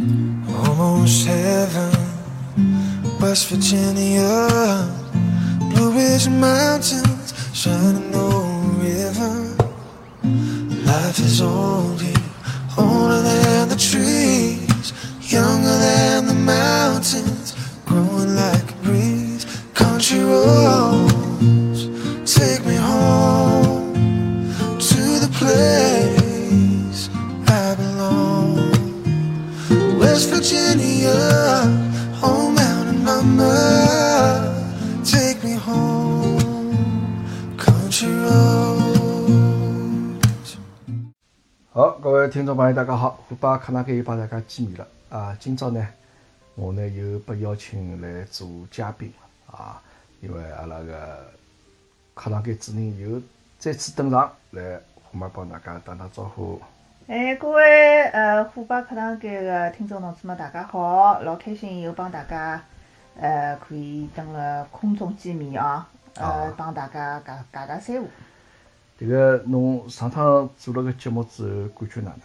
Almost heaven, West Virginia, Blue Ridge Mountains, Shenandoah River. Life is old here, older than the trees, younger than the mountains, growing like a breeze. Country roads, 好，各位听众朋友，大家好，虎爸看堂间又帮大家见面了啊！今朝呢，我呢又被邀请来做嘉宾了啊，因为阿拉个课堂间主任又再次登场，来虎妈帮大家打打招呼。哎，各位呃虎爸课堂间个听众同志们，大家好！老开心又帮大家呃可以登了空中见面啊，呃啊帮大家讲讲讲三胡。这个侬上趟做了个节目之后，感觉哪能？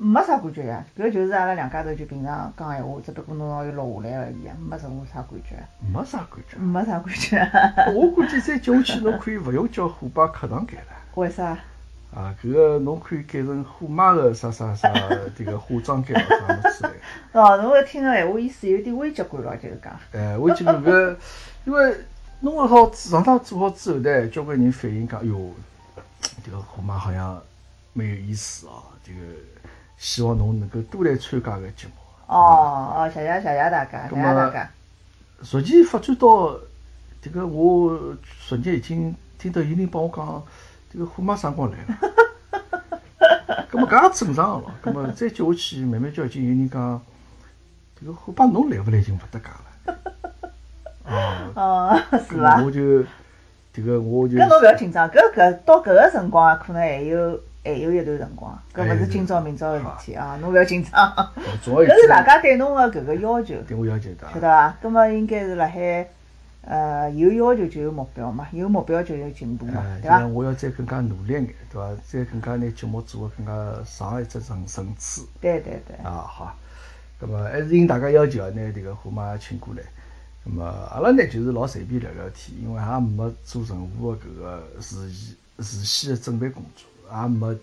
没啥感觉呀，搿就是阿拉两家头就平常讲闲话，只不过侬要录下来而已啊，没任何啥感觉，没啥感觉。没啥感觉。我估计再叫下去，侬 可以勿用叫虎爸课堂改了。为啥？啊，搿个侬可以改成虎妈个啥啥啥 这个化妆间咾啥么之类的。哦，侬搿听个闲话意思有点危机感咯，就是讲。哎，危机感搿个，因为弄了好上趟做好之后呢，交关人反映讲，哟，这个虎妈好像蛮有意思哦，这个希望侬能够多来参加个节目。哦哦，谢谢谢谢大家，谢谢大家。逐渐发展到这个，我昨日已经听到有人帮我讲，这个虎妈啥辰光来了？咁么搿也正常个咯。咁么再接下去，慢慢叫已经有人讲，这个虎爸侬来勿来已经勿搭界了。哦，哦，是咁伐？我就这个我就搿侬勿要紧张，搿搿到搿个辰光可能还有还有一段辰光，搿勿是今朝明朝个事体啊，侬勿要紧张。搿是大家对侬个搿个要求，对我要求的晓得伐？葛末应该是辣海呃有要求就有目标嘛，有目标就有进步嘛哎，，对伐？我要再更加努力眼，对伐？再更加拿节目做得更加上一只层层次。对对对，啊，好，咁么还是应大家要求啊，拿迭个虎妈请过来。咁么阿拉呢就是老随便聊聊天，因为也没做任何的搿个事前事先的准备工作，也没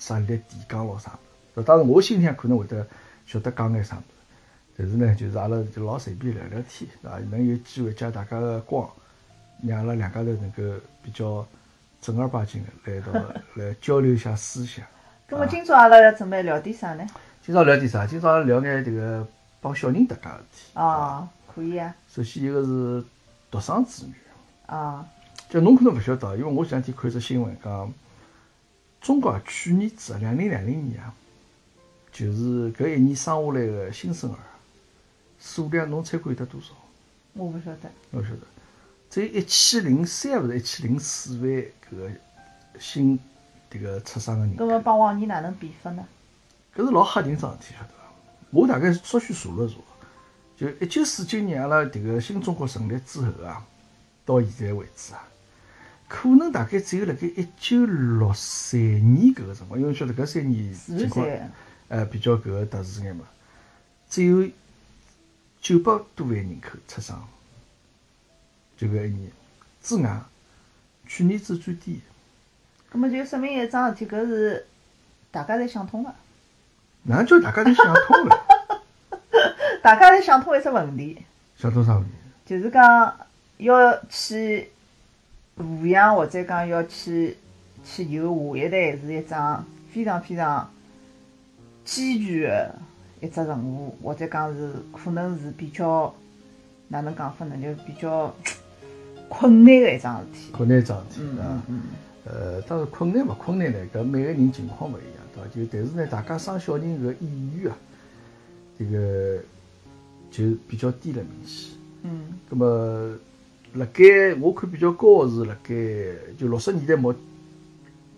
啥立提纲咯啥物事。当然我心里向可能会得晓得讲眼啥物事，但是呢，就是阿拉就老随便聊聊天，对伐？能有机会借大家个光，让阿拉两家头能够比较正儿八经的来到 来交流一下思想。葛末今朝阿拉要准备聊点啥呢？今朝聊点啥？今朝聊眼迭个帮小人搭界个事体。哦，可以啊，首先一个是独生子女，啊，就侬可能勿晓得，因为我前两天看只新闻讲，中国去年子啊两零两零年啊，就是搿一年生下来个新生儿数量，侬猜看有得多少？我勿晓得。我晓得，只有一千零三勿是一千零四万搿个新迭个出生个人。搿么帮往年哪能比法呢？搿是老吓人桩事体，晓得伐？我大概稍许查了查，就一九四九年阿拉迭个新中国成立之后啊，到现在为止啊，可能大概只有辣盖一九六三年搿个辰光，因为晓得搿三年四情况，呃比较搿个特殊眼嘛，只有九百多万人口出生，就搿一年之外，去年子最低。葛末就说明一桩事体，搿是大家侪想通了，哪能叫大家侪想通了？大家侪想通一只问题。想通啥问题？就是讲要去抚养或者讲要去去有下一代，是一桩非常非常艰巨的一只任务，或者讲是可能是比较哪能讲法呢？就比较 困难的一桩事体。困难一桩事体嗯啊。嗯嗯，呃，当然困难勿困难呢，搿每个人情况勿一样，对伐？就但是呢，大家生小人搿意愿啊，这个就比较低了明显。嗯那么，辣盖我看比较高个是辣盖就六十年代末，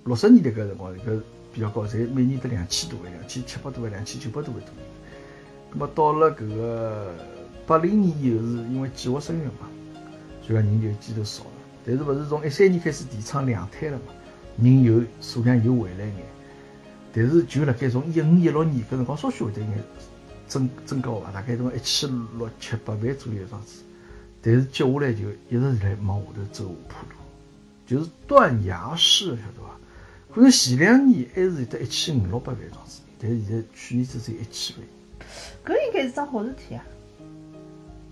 六十年代搿辰光搿比较高，侪每年得两千多万，两千七百多万，两千九百多万多人。葛么到了搿个八零年以后，是因为计划生育嘛，所以讲人就基头少了。但是勿是从一三年开始提倡两胎了嘛，人有数量又回来眼。但是就辣盖从一五一六年搿辰光稍许会得一眼增增高伐？大概种一千六七八万左右样子。但是接下来就一直在往下头走下坡路，就是断崖式，晓得伐？可能前两年还是有得一千五六百万样子，但是现在去年只有一千万。搿应该是桩好事体啊，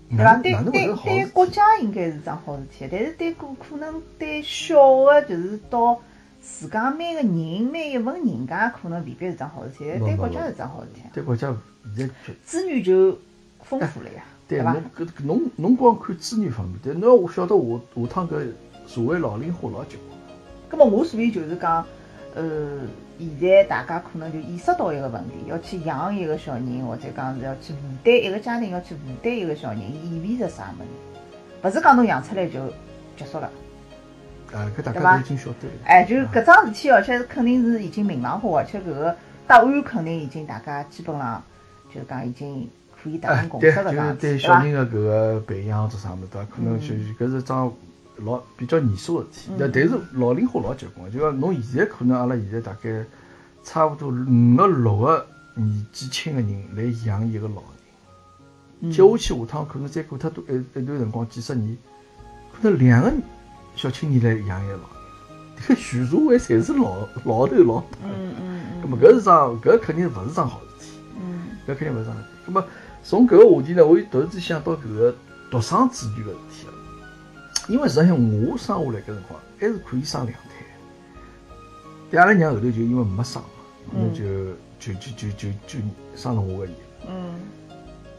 对伐？对对对，国家应该是桩好事体，但是对可可能对小个就是到自家每个人每一份人家可能未必是桩好事体，对国家是桩好事体。对国家现在资源就丰富了呀，对伐？搿侬侬光看资源方面，但侬要晓得下下趟搿社会老龄化老结棍。葛末我所以就是讲，呃。现在大家可能就意识到一个问题，要去养一个小人，或者讲是要去负担一个家庭，要去负担一个小人，意味着啥物事？勿是讲侬养出来就结束了，啊，搿大家都已经晓得了。哎，就搿桩事体，而且肯定是已经明朗化，而且搿个答案肯定已经大家基本上就是讲已经可以达成共识了，对对小人的搿个培养做啥物事，可能就搿是桩老比较严肃个事体。那但是老龄化老结棍，就讲侬现在可能阿拉现在大概。差不多五个六个年纪轻个人来养一个老人，接下去下趟可能再过太多一一段辰光几十年，可能两个小青年来养一个老人，这个全社会侪是老老头老大。嗯嗯嗯。么搿是桩搿肯定勿是桩好事体。嗯。搿肯定勿是桩好事体。那么从搿个话题呢，我又突然间想到搿个独生子女个事体了，因为实际上我生下来搿辰光还是可以生两胎。但阿拉娘后头就因为没生嘛，那就就就就就就生了我个伊。嗯。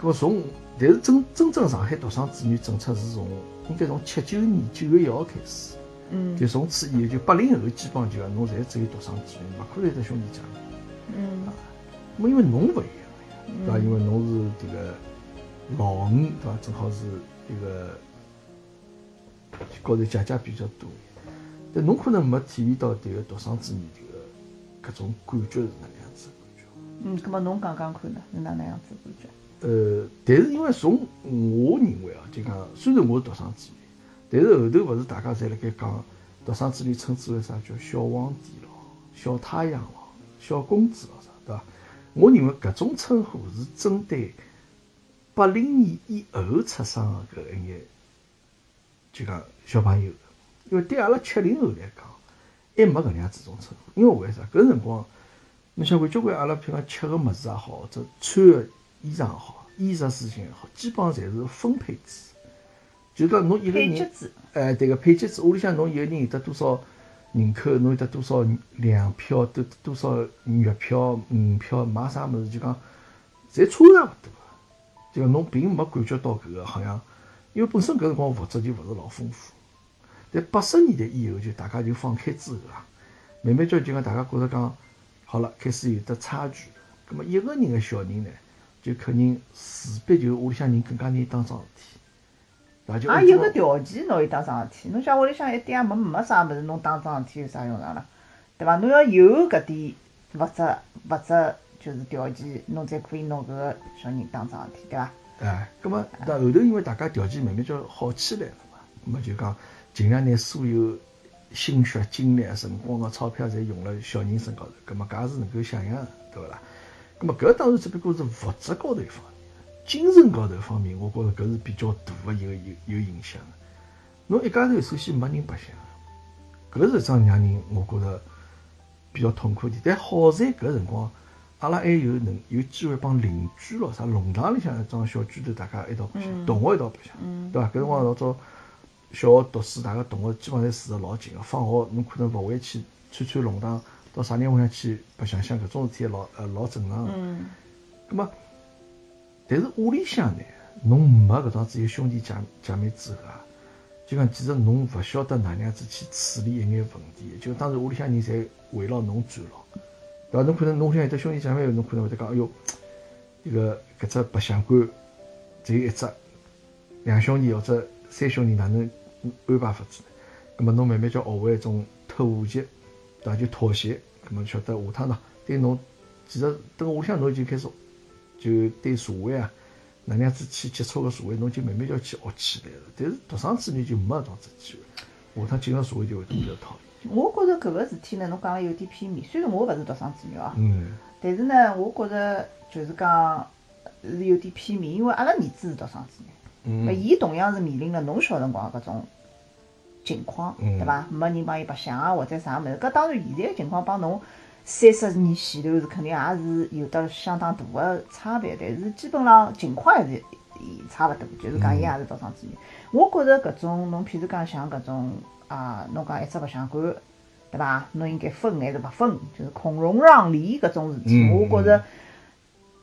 搿么从，但是真真正上海独生子女政策是从应该从七九年九月一号开始。嗯。就从此以后，就八零后基本上就讲侬侪只有独生子女，勿可能有得兄弟姐妹。嗯。啊，咾因为侬勿一样呀，对伐？因为侬是迭个老五，对伐？正好是一个高头姐姐比较多。但侬可能没体验到迭个独生子女迭个搿种感觉是哪能样子感觉？嗯，葛么侬讲讲看呢，是哪能样子感觉？呃，但是因为从我认为啊，就讲虽然我是独生子女，但是后头勿是大家侪辣盖讲独生子女称之为啥叫小皇帝咯、小太阳咯、小公子咯啥，对伐？我认为搿种称呼是针对八零年以后出生个搿一眼，就讲小朋友。因为对阿拉七零后来讲，还没搿能样子种称呼。因为为啥？搿辰光，侬想看交关阿拉譬如讲吃个物事也好，或者穿个衣裳也好，衣食住行也好，基本上侪是分配制。就讲侬一个人，哎，对个配给制，屋里向侬一个人有得多少人口，侬有得多少粮票，多多少月票、五票，买啥物事就讲，侪差差勿多。就讲侬并没感觉到搿个好像，因为本身搿辰光物质就勿是老丰富。但八十年代以后，就大家就放开之后啊，慢慢叫就讲大家觉着讲好了，开始有得差距。咁么一个人个小人呢，就肯定势必就屋里向人更加难当桩事体。也有个条件，侬有当桩事体。侬想屋里向一点也没没啥物事，侬当桩事体有啥用场了？对伐？侬要有搿点物质物质就是条件，侬才可以拿搿个小人当桩事体，对伐？哎，咁么到后头因为大家条件慢慢叫好起来了嘛，咁么就讲。尽量拿所有心血、精力、辰光个钞票，侪用了小人身高头，葛末搿也是能够想象，对勿啦？葛末搿当然只不过是物质高头一方面，精神高头方面，我觉着搿是比较大的一个有有影响。侬一家头首先没人白相，搿是桩让人我觉着比较痛苦的。但好在搿辰光，阿拉还有能有机会帮邻居咯，啥弄堂里向一桩小区头，大家一道白相，同学一道白相，对伐？搿辰光老早。小学读书，大家同学基本上侪住得老近个。放学侬可能勿会去串串弄堂，到啥地方向去白相相，搿种事体老呃老正常个。嗯。葛末，但是屋里向呢，侬没搿桩子有兄弟姐姐妹之后啊，就讲其实侬勿晓得哪能样子去处理一眼问题。就当然屋里向人侪围绕侬转咯，对伐？侬可能侬想有得兄弟姐妹，侬可能会得讲，哎哟，一个搿只白相馆只有一只，两兄弟或者三兄弟哪能？安排法子，那么侬慢慢叫学会一种妥协，对伐？就妥协，那么晓得下趟呢，对侬，其实等屋里向侬就开始，就对社会啊，哪能样子去接触个社会，侬就慢慢要去学起来了。但是独生子女就没搿种子机会，下趟进入社会就会得比较讨厌。我觉着搿个事体呢，侬讲了有点片面。虽然我勿是独生子女啊，嗯，但是呢，我觉着就是讲，是有点片面，因为阿拉儿子是独生子女，嗯伊同样是面临了侬小辰光搿种情况，嗯对伐？没人帮伊白相啊，或者啥物事。搿当然现在个情况帮侬三十年前头是肯定也是有得相当大个差别，但是基本上情况还是也差勿多，就是讲伊也是独生子女。我觉着搿种侬譬如讲像搿种啊，侬讲一只白相馆，对伐？侬应该分还是勿分？就是孔融让梨搿种事体，嗯我觉着。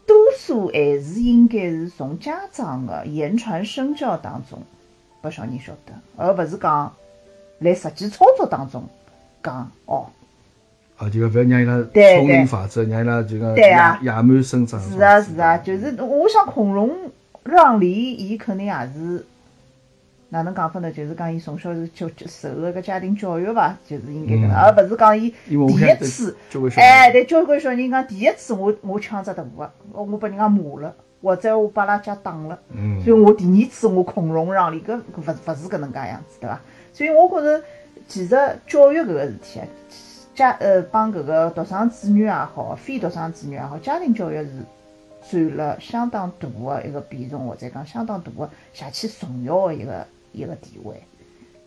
多数还是应该是从家长的言传身教当中拨小人晓得，而勿是讲来实际操作当中讲哦。啊，就讲勿要让伊拉丛林法则，让伊拉就讲野野蛮生长。是啊是啊，就是我想孔融让梨，伊肯定也是哪能讲法呢？就是讲伊从小是就就受个搿家庭教育伐，就是应该搿能，嗯而勿是讲伊第一次。哎，人对，交关小人讲第一次我我抢只大个，我我拨人家骂了，或者我把阿拉家打了，嗯所以我第二次我孔融让梨，搿勿勿是搿能介样子，对伐？所以我觉着其实教育搿个事体啊，家呃帮搿个独生子女也好，非独生子女也好，家庭教育是占了相当大个一个比重，或者讲相当大个下去重要个一个一个地位，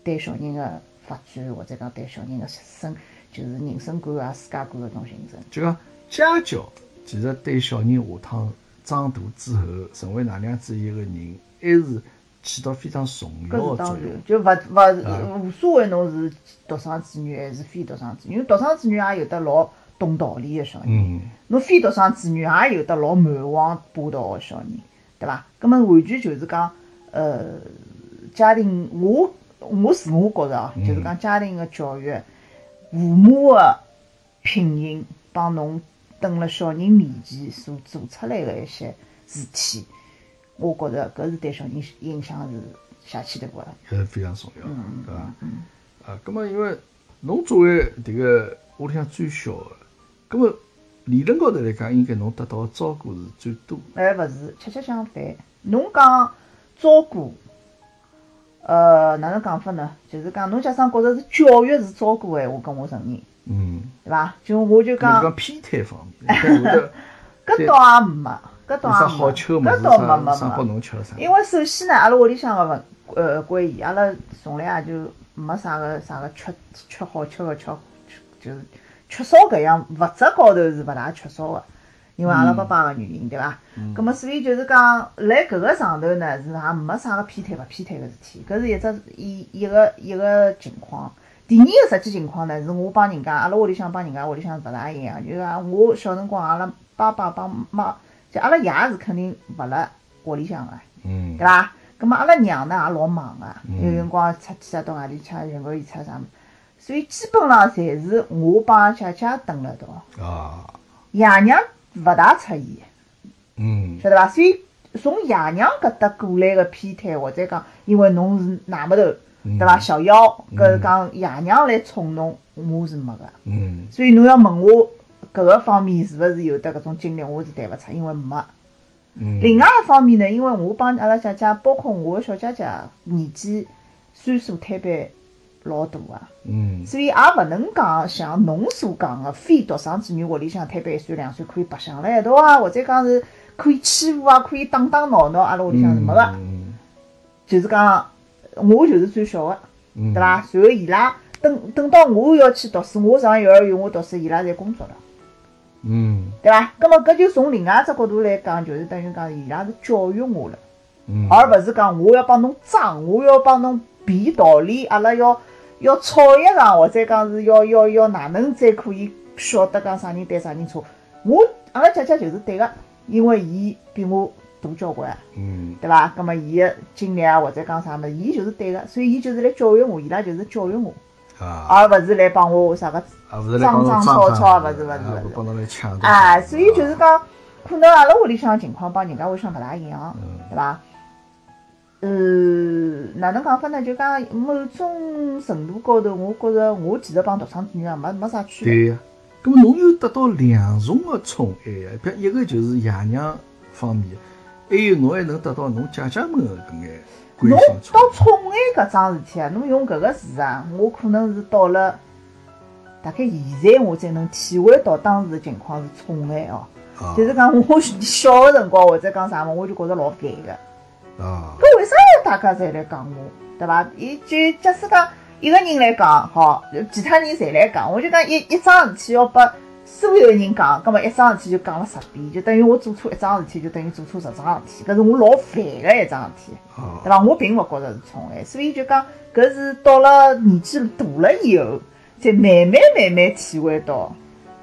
对小人个发展或者讲对小人个生就是人生观啊、世界观搿种形成。就讲家教，其实对小人下趟长大之后成为哪能样子一个人，还是起到非常重搿要的作是当然用。，就勿啊勿无所谓侬是独生子女还是非独生子女，因为独生子女也有得老懂道理个小人，嗯侬非独生子女也有得老蛮横霸道个小人，对伐？葛么完全就是讲，呃，家庭我我自我觉着啊，嗯就是讲家庭个教育，父母个品行帮侬蹲辣小人面前所做出来个一些事体，我觉着搿是对小人影响是下去头个。搿是非常重要的，嗯对伐？啊，葛么因为侬作为迭个屋里向最小的，葛么理论高头来讲，应该侬得到的照顾是最多的。哎，勿是，恰恰相反。侬讲照顾，呃，哪能讲法呢？就是讲侬假使觉着是教育是照顾个闲话，跟我承认，嗯，对伐？就我就讲讲，偏袒方面，搿倒也没，搿倒也没，好吃的物事，搿倒没没拨没。侬吃了啥？因为首先呢，阿拉屋里向个文呃关系，阿拉从来也就没啥个啥个缺缺好吃个缺，缺就是缺少搿样物质高头是勿大缺少个，因为阿拉爸爸个原因，对伐？咁么所以就是讲，辣搿个上头呢是也没啥个偏袒勿偏袒个事体，搿是一只一一个一个情况。第二个实际情况呢，是我帮人家，阿拉屋里向帮人家屋里向是勿大一样，就是讲我小辰光，阿拉爸爸帮妈，就阿拉爷是肯定勿辣屋里向个。嗯对伐？咁么阿拉娘呢也老忙个、嗯有辰光出去啊到外地去啊寻个演出啥物事，所以基本上侪是我帮姐姐蹲辣一道，啊，爷娘勿大出现，嗯晓得伐？所以从爷娘搿搭过来个偏袒，或者讲因为侬是奶木头，嗯对伐？小妖，搿是讲爷娘来宠侬，我是没个。嗯所以侬要问我搿个方面是勿是有得搿种经历，我是谈勿出，因为没。嗯，另外一方面呢，因为我帮阿拉姐姐，包括我个小姐姐，年纪岁数推别老大个、嗯所以也勿能讲像侬所讲个非独生子女屋里向推别一岁两岁可以白相辣一道啊，或者讲是可以欺负啊，可以打打闹闹，阿拉屋里向是没个。嗯就是讲我就是最小个，嗯，对伐？然后伊拉等等到我要去读书，我上幼儿园我读书，伊拉侪工作了。嗯对伐？那么搿就从另外一只角度来讲，就是等于讲伊拉是教育我了。嗯，而勿是讲我要帮侬争，我要帮侬辩道理，阿拉要要吵一场，或者讲是要要要哪能才可以晓得讲啥人对啥人错。我阿拉姐姐就是对个，因为伊比我大交关，嗯对伐？咁么伊个经历啊，或者讲啥物事，伊就是对个，所以伊就是来教育我，伊拉就是教育我，啊，而勿是来帮我啥个啊，勿是来帮侬争争装吵吵，啊勿是勿是勿是。帮侬来抢夺哎，所以就是讲，可能阿拉屋里向情况帮人家屋里向勿大一样，嗯对伐？呃，哪能讲法呢？就讲某种程度高头，我觉着我其实帮独生子女啊没没啥区别。对呀，咁么侬又得到两重的宠爱啊，比一个就是爷娘方面，还有侬还能得到侬姐姐们的搿眼关侬心到宠宠爱搿桩事体啊，侬用搿个词啊，我可能是到了大概现在我才能体会到当时的情况是宠爱哦。就是讲我小个辰光或者讲啥么，我就觉着老烦个。啊，搿为啥要大家侪来讲我，对伐？伊就假使讲一个人来讲，好，其他人侪来讲，我就讲一一桩事体要把所有人讲，葛末一桩事体就讲了十遍，就等于我做错一桩事体，就等于做错十桩事体，搿是我老烦个一桩事体，啊对伐？我并勿觉着是宠爱，所以就讲搿是到了年纪大了以后，才慢慢慢慢体会到，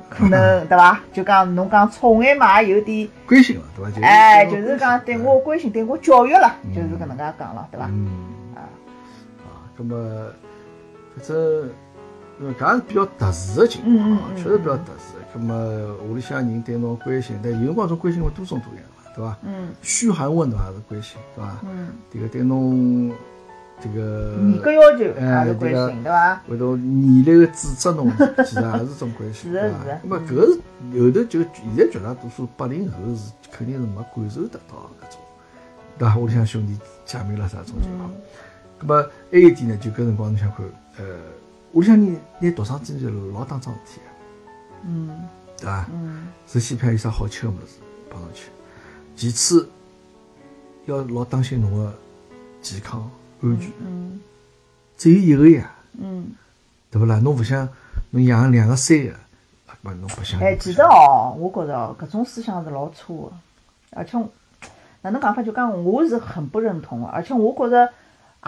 可能 对伐？就讲侬讲宠爱嘛，也有点。关心了，对伐？就哎，就是讲对我关心，对我教育了，嗯就是搿能介讲了，对伐？嗯啊，啊，咁么反正因为搿也是比较特殊的情况确实比较特殊。咁么屋里向人对侬关心，但有辰光种关心会多种多样嘛，对伐？嗯嘘寒问暖也是关心，对伐？嗯，这个对侬这个严格要求哎也是关这个心，对伐？会头严厉的指责侬，其实也是种关心，对伐是的是搿个是后头就现在绝大多数八零后是肯定是没感受得到搿种，对伐？屋里向兄弟姐妹啦啥种情况。嗯咁么还有一点呢，就搿辰光侬想看，呃，屋里向人拿独生子女是老当桩事体个，嗯。对伐？嗯首先看有啥好吃个物事帮侬吃，其次要老当心侬个健康安全。嗯只有一个呀，嗯，对勿啦？侬勿想侬养两个三个，啊，搿侬不想。哎，其实哦，我觉着哦，搿种思想是老错的，而且哪能讲法？就讲我是很不认同个，而且我觉着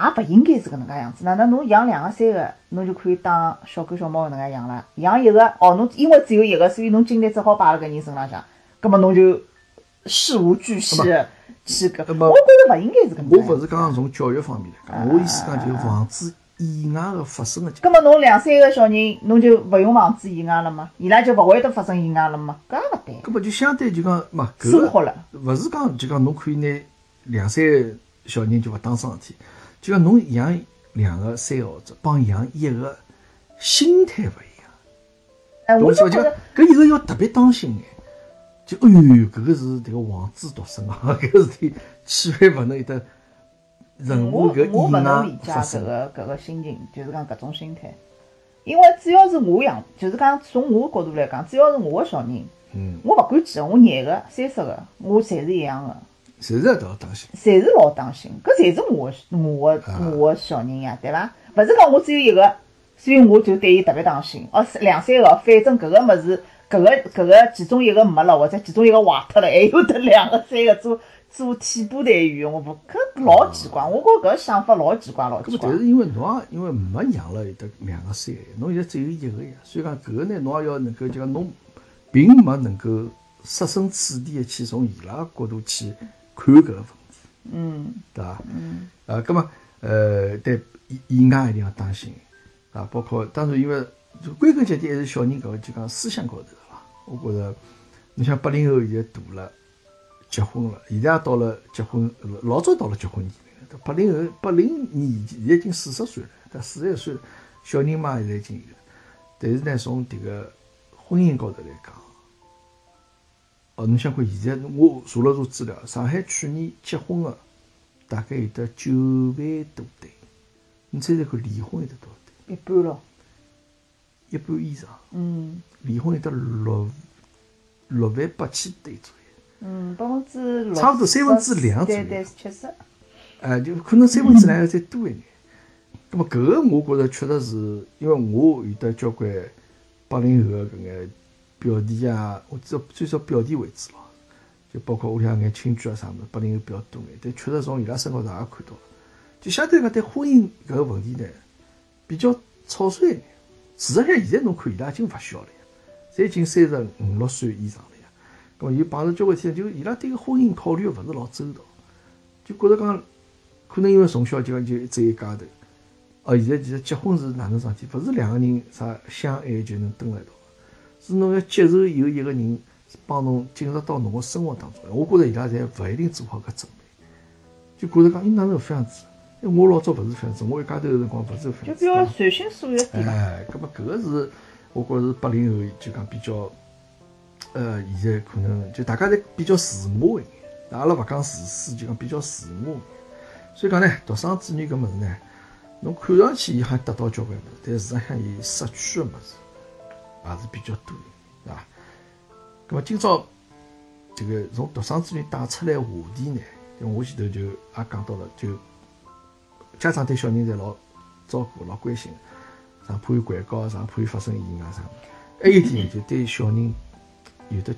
也勿应该是搿能介样子。哪能侬养两个三个，侬就可以当小狗小猫搿能介养了？养一个哦，侬因为只有一个，所以侬精力只好摆辣搿人身浪向，葛末侬就事无巨细地去搿，我觉着勿应该是搿能。我勿是讲从教育方面来讲，我意思讲就是防止意外个发生个。葛末侬两三个小人，侬就勿用防止意外了吗？伊拉就勿会得发生意外了吗？搿也勿对，搿么就相对就讲，嘛，生活了。勿是讲就讲侬可以拿两三个小人就勿当桩事体，就像侬养两个、三个或者帮养一个心态勿一样。哎，我？就觉着，就搿一个要特别当心眼，就哎呦，搿个是迭个王子独生啊，搿个事体千万勿能有得任何搿意能理解搿外发生。个搿个心情，就是讲搿种心态。因为只要是我养，就是讲从我角度来讲，只要是我个小人，嗯，我勿管几个，我廿个、三十个，我侪是一样个，侪是要要当心。侪是老当心。搿侪是我个我个啊我个小人呀，对伐？勿是讲我只有一个，所以我就对伊特别当心。哦，两三个，反正搿个物事，搿个搿个其中一个没了，或者其中一个坏脱了，还有得两个三个做做替补队员，我勿搿老奇怪。我觉搿想法老奇怪，老奇怪咁么但。是因为侬也因为没养了有得两个三个，侬现在只有一个呀，所以讲搿个呢，侬也要能够就讲侬并没能够设身处地的去从伊拉角度去看搿个问题，嗯对伐？嗯啊，葛末呃，对意意外一定要当心啊，包括当然因为就归根结底还是小人搿个就讲思想高头的啦。我觉着，你像八零后现在大了，结婚了，现在也到了结婚老早到了结婚年龄了。八零后八零年现在已经四十岁了，但四十一岁了，小人嘛现在已经有了。但是呢，从迭个婚姻高头来讲，哦，侬想看现在我查了查资料，上海去年结婚的大概有得九万多对，你猜猜看离婚有得多少对？一半咯。一半以上，嗯离婚有得六六万八千对左右。嗯，百分之六，差不多三分之两左右对对，确实。哎，就可能三分之两要再多一点。那么搿个我觉着确实是，因为我有得交关八零后个搿眼表弟啊，我只最少表弟为主咯，就包括屋里向眼亲眷啊啥物事，八零后比较多眼，但确实从伊拉身高头也看到了，就相对讲对婚姻搿个问题呢，比较草率一点。事实上，现在侬看伊拉已经勿小了呀，侪已经三十五六岁以上了呀。咁么又碰着交关天，就伊拉对个婚姻考虑勿是老周到，就觉着讲，可能因为从小就讲就只有一家头，哦，现在其实结婚是哪能桩事体？勿是两个人啥相爱就能蹲辣一道，是侬要接受有一个人帮侬进入到侬个生活当中。我觉着伊拉侪勿一定做好搿准备，就觉着讲，伊哪能搿样子？哎我老早勿是搿样子，我一家头个辰光勿是搿样子。就比较随心所欲点嘛。哎，葛么搿个是我觉着是八零后就讲比较，呃，现在可能就大家侪比较自我一眼，阿拉勿讲自私，就讲比较自我。所以讲呢，独生子女搿物事呢，侬看上去伊好像得到交关物事，但事实上伊失去个物事也是比较多的，对伐？那么今朝这个从独生子女带出来话题呢，因为我前头就也讲到了，就家长对小人侪老照顾、老关心，上怕伊掼高，上怕伊发生意外啥。还有一点就对小人有的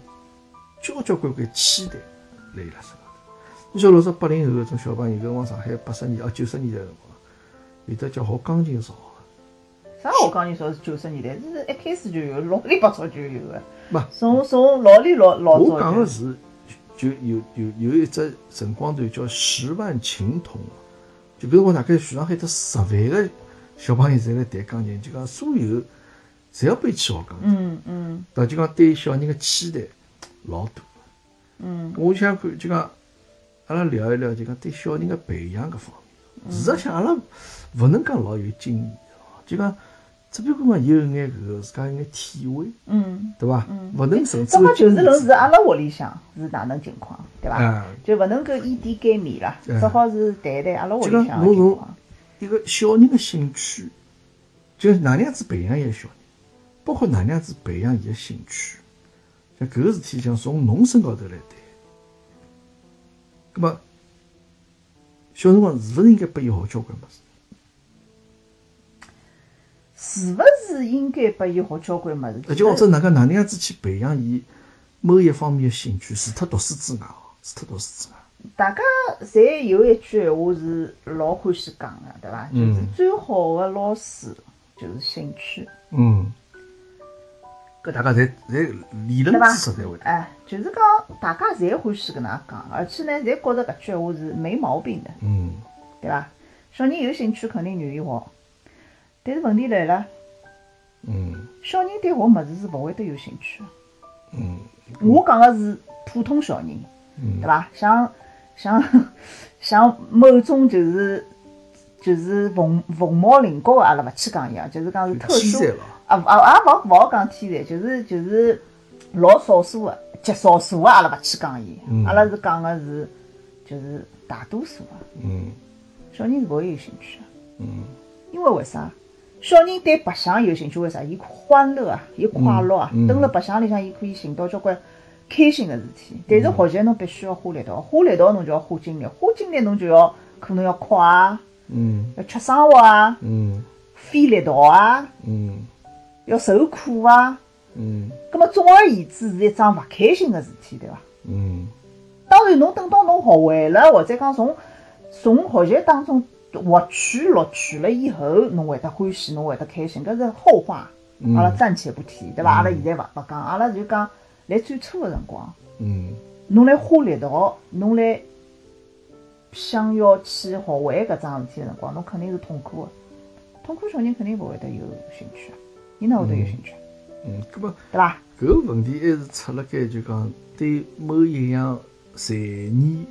交交关关期待辣伊拉身上头。你晓得老早八零后搿种小朋友，搿辰光上海八十年哦九十年代辰光，有的叫学钢琴少，啥学钢琴说是九十年代，是一开始就有，老里八早就有个，没从从老里老老早我讲就的是，就有。有有一只辰光段叫十万琴童，就比如讲大概全上海得十万个小朋友侪来弹钢琴，就讲所有侪要背起学钢琴，嗯嗯。那就讲对小人的期待老大。嗯。我想看就讲，阿拉聊一聊就讲对小人的培养搿方面。事实上，阿拉勿能讲老有经验哦，就讲只不过讲有一眼搿个自家有眼体会，嗯。对伐？嗯勿能甚至这么就是论论是阿拉屋里向是哪能情况，对伐？啊，就勿能够以点盖面啦，只好是谈谈阿拉屋里向情况。一个小人的兴趣，就是哪能样子培养一个小人，包括哪能样子培养伊的兴趣，像搿个事体，讲从侬身高头来谈。葛么，小辰光是勿是应该拨伊学交关物事？是勿是应该拨伊学交关物事？而且或者哪个哪能样子去培养伊某一方面的兴趣，除脱读书之外哦，除脱读书之外，大家侪有一句闲话是老欢喜讲个，对伐？就是嗯最好的老师就是兴趣，嗯，搿大家侪侪理论知识才会？哎，就是讲大家侪欢喜搿能样讲，而且呢，侪觉着搿句闲话是没毛病的，嗯对伐？小人有兴趣肯定愿意学，但是问题来了，嗯。小人对学物事是勿会得有兴趣。的。嗯。我讲个是普通小人，嗯。对伐？像像像某种就是就是凤凤毛麟角个，阿拉勿去讲伊啊，就是讲是特殊啊啊啊！勿勿好讲天才，就是就是老少数个，极少数个，阿拉勿去讲伊。嗯，阿拉是讲个是就是大多数个嗯。小人是勿会有兴趣个，嗯。因为为啥？小人对白相有兴趣，为啥？伊欢乐啊，伊快乐啊，蹲辣白相里向，伊可以寻到交关开心个事体。但是学习侬必须要花力道，花力道侬就要花精力，花精力侬就要可能要哭啊，嗯要吃生活啊，嗯费力道啊，嗯要受苦啊。嗯葛么总而言之是一桩勿开心个事体，对伐？嗯当然，侬等到侬学会了，或者讲从从学习当中获取录取了以后，侬会得欢喜，侬会得开心，搿是后话，嗯阿拉暂且不提，对伐？阿拉现在勿勿讲，阿拉就讲来最初个辰光，嗯侬来花力道，侬来想要去学会搿桩事体个辰光，侬肯定是痛苦个。痛苦小人肯定勿会得有兴趣，伊哪会得有兴趣，嗯，搿么对伐？搿个问题还是出辣盖就讲对某一样才艺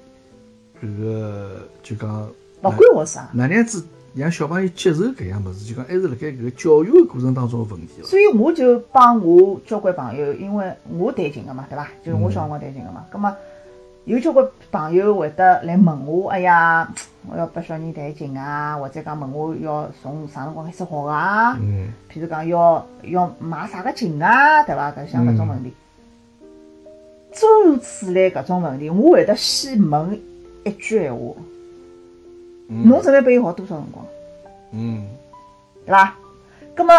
搿个就讲勿管我啥。哪能样子让小朋友接受搿样物事，就讲还是辣盖搿个教育个过程当中个问题了。所以我就帮我交关朋友，因为我弹琴个嘛，对伐？就是我小辰光弹琴个嘛，葛么有交关朋友会得来问我，哎呀，我要拨小人弹琴啊，或者讲问我要从啥辰光开始学啊？嗯譬如讲要要买啥个琴啊，对伐？搿像搿种问题，诸如此类搿种问题，我会得先问一句闲话，嗯侬准备拨伊学多少辰光？嗯对伐？葛么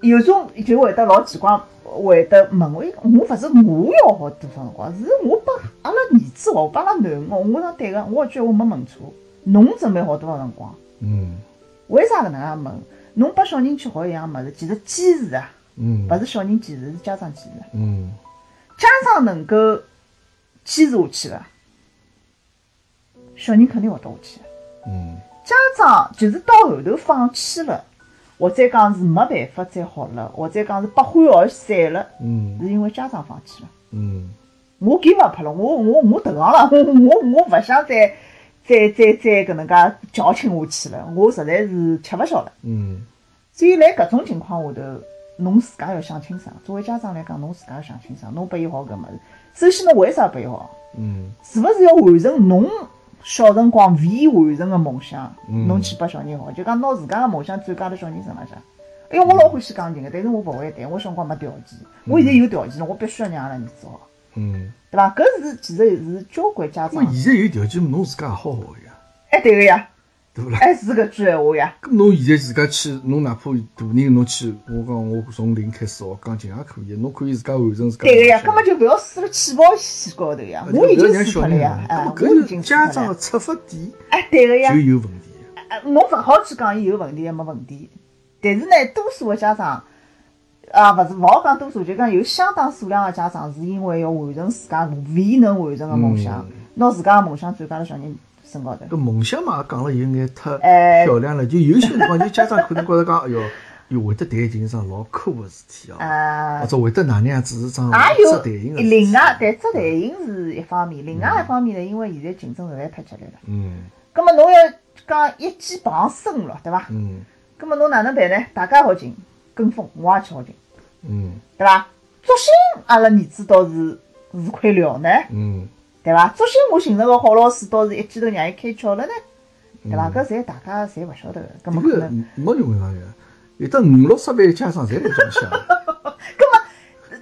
有种就会得老奇怪，会得问我，我勿是我要学多少辰光，是我帮阿拉儿子学，我帮阿拉囡恩学，我讲对个，我搿句话没问错。侬准备学多少辰光？嗯为啥搿能介问？侬拨小人去学一样物事，其实坚持啊，嗯勿是小人坚持，是家长坚持。嗯家长能够坚持下去个，小人肯定学得下去的。嗯。家长就是到后头放弃了，或者讲是没办法再好了，或者讲是不欢而散了，嗯。是因为家长放弃了。嗯。我 give up 了，我我我投降了，我我我勿想再再再再搿能介矫情下去了，我实在是吃勿消了。嗯。所以辣搿种情况下头，侬自家要想清爽。作为家长来讲，侬自家要想清爽，侬拨伊学搿物事，首先侬为啥拨伊学？嗯。是勿是要完成侬小辰光未完成个梦想？嗯侬去拨小人学，就讲拿自家个梦想转嫁到小人身浪向。哎哟，我老欢喜钢琴个，但是我勿会弹，我小辰光没条件。我现在有条件了，我必须要让阿拉儿子学。嗯，对伐？搿是其实是交关家长那，现在有条件，侬自家也好好个呀，哎，对个呀，对勿啦？哎，是搿句闲话呀，咁侬现在自家去，侬哪怕大人侬去，我讲我从零开始学钢琴也可以，侬可以自家完成自家的对个呀，梦想根本就勿要输了起跑线高头呀，啊我已经输脱了呀，啊哎，咁我已经家。长的出发点哎，对个呀就，有问题。哎侬勿好去讲伊有问题，也没问题。但是呢，多数个家长，啊，勿是勿好讲多数，就讲有相当数量的家长是因为要完成自家未能完成的梦想嗯，拿自家的梦想转嫁到小人身高头。搿梦想嘛，讲了有眼太哎漂亮了，就有些辰光就家长可能觉着讲，哎 哟，哟会得弹琴是桩老酷个事体哦，啊或，者会得哪能样子是桩也有值弹琴个事体。另外，但只弹琴是一方面，另外一方面呢，因为现在竞争实在太激烈了。嗯葛么侬要讲一技傍身了，对伐？嗯葛么侬哪能办呢？大家好进，跟风，我也去好进，嗯对伐？作兴阿拉儿子倒是是块料呢，嗯对伐？作兴我寻着个好老师，倒是一记头让伊开窍了呢，对伐？搿侪大家侪勿晓得个，搿么可能，没认为啥个，有的五六十万的家长侪 搿种想。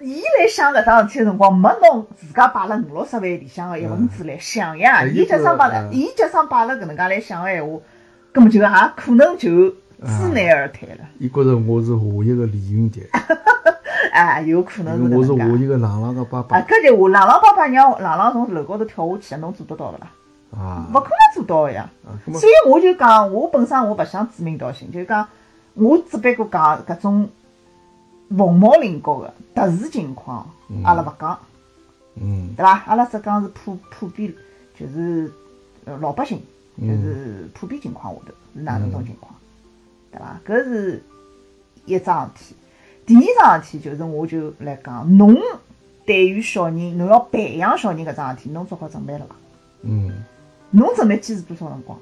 伊来想搿桩事体个辰光，没拿自家摆辣五六十万里向个一份子来想呀。嗯伊假使摆了，伊假使摆了搿能介来想个闲话，搿么就也可能就知难而退了。伊觉着我是下一个李云迪，哎，有可能是我是下搿能介。一个朗朗个爸啊，爸搿就我朗朗爸爸让朗朗从楼高头跳下去，侬做得到勿啦？啊勿可能做到个呀。所以我就讲，我本身我勿想指名道姓，就是讲，我只不过讲搿种凤毛麟角个特殊情况，阿拉勿讲，嗯对伐？阿拉只讲是普普遍，就是呃老百姓，就嗯是普遍情况下头是哪能种情况，对伐？搿是一桩事体。第二桩事体就是，我就来讲，侬对于小人，侬要培养小人搿桩事体，侬做好准备了伐？嗯侬准备坚持多少辰光？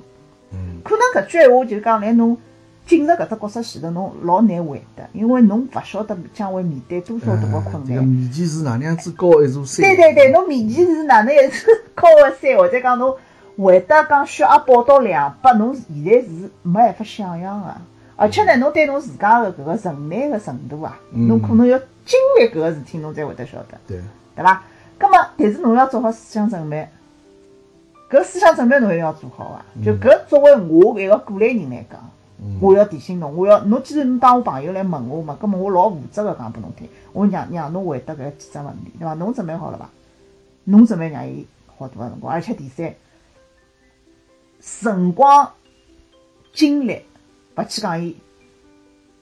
嗯可能搿句闲话就讲来侬进入搿只角色前头，侬老难回答，因为侬勿晓得将会面对多少大个困这个难。面前是哪能样子高一座山？对对对，侬面前是哪能一座高个山，或者讲侬回答讲血压报到两百，侬现在是没办法想象个。而且呢，侬对侬自家的搿个忍耐的程度啊，嗯侬可能要经历搿个事体，侬才会得晓得。对，对伐？葛么，但是侬要做好思想准备，搿思想准备侬一定要做好啊。就搿作为我一个过来人来讲，嗯我要提醒侬，我要侬既然侬当我朋友来问我嘛，葛么我老负责个讲拨侬听，我让让侬回答搿几只问题，对伐？侬准备好了伐？侬准备让伊好多个辰光，而且第三，辰光、精力，勿去讲伊，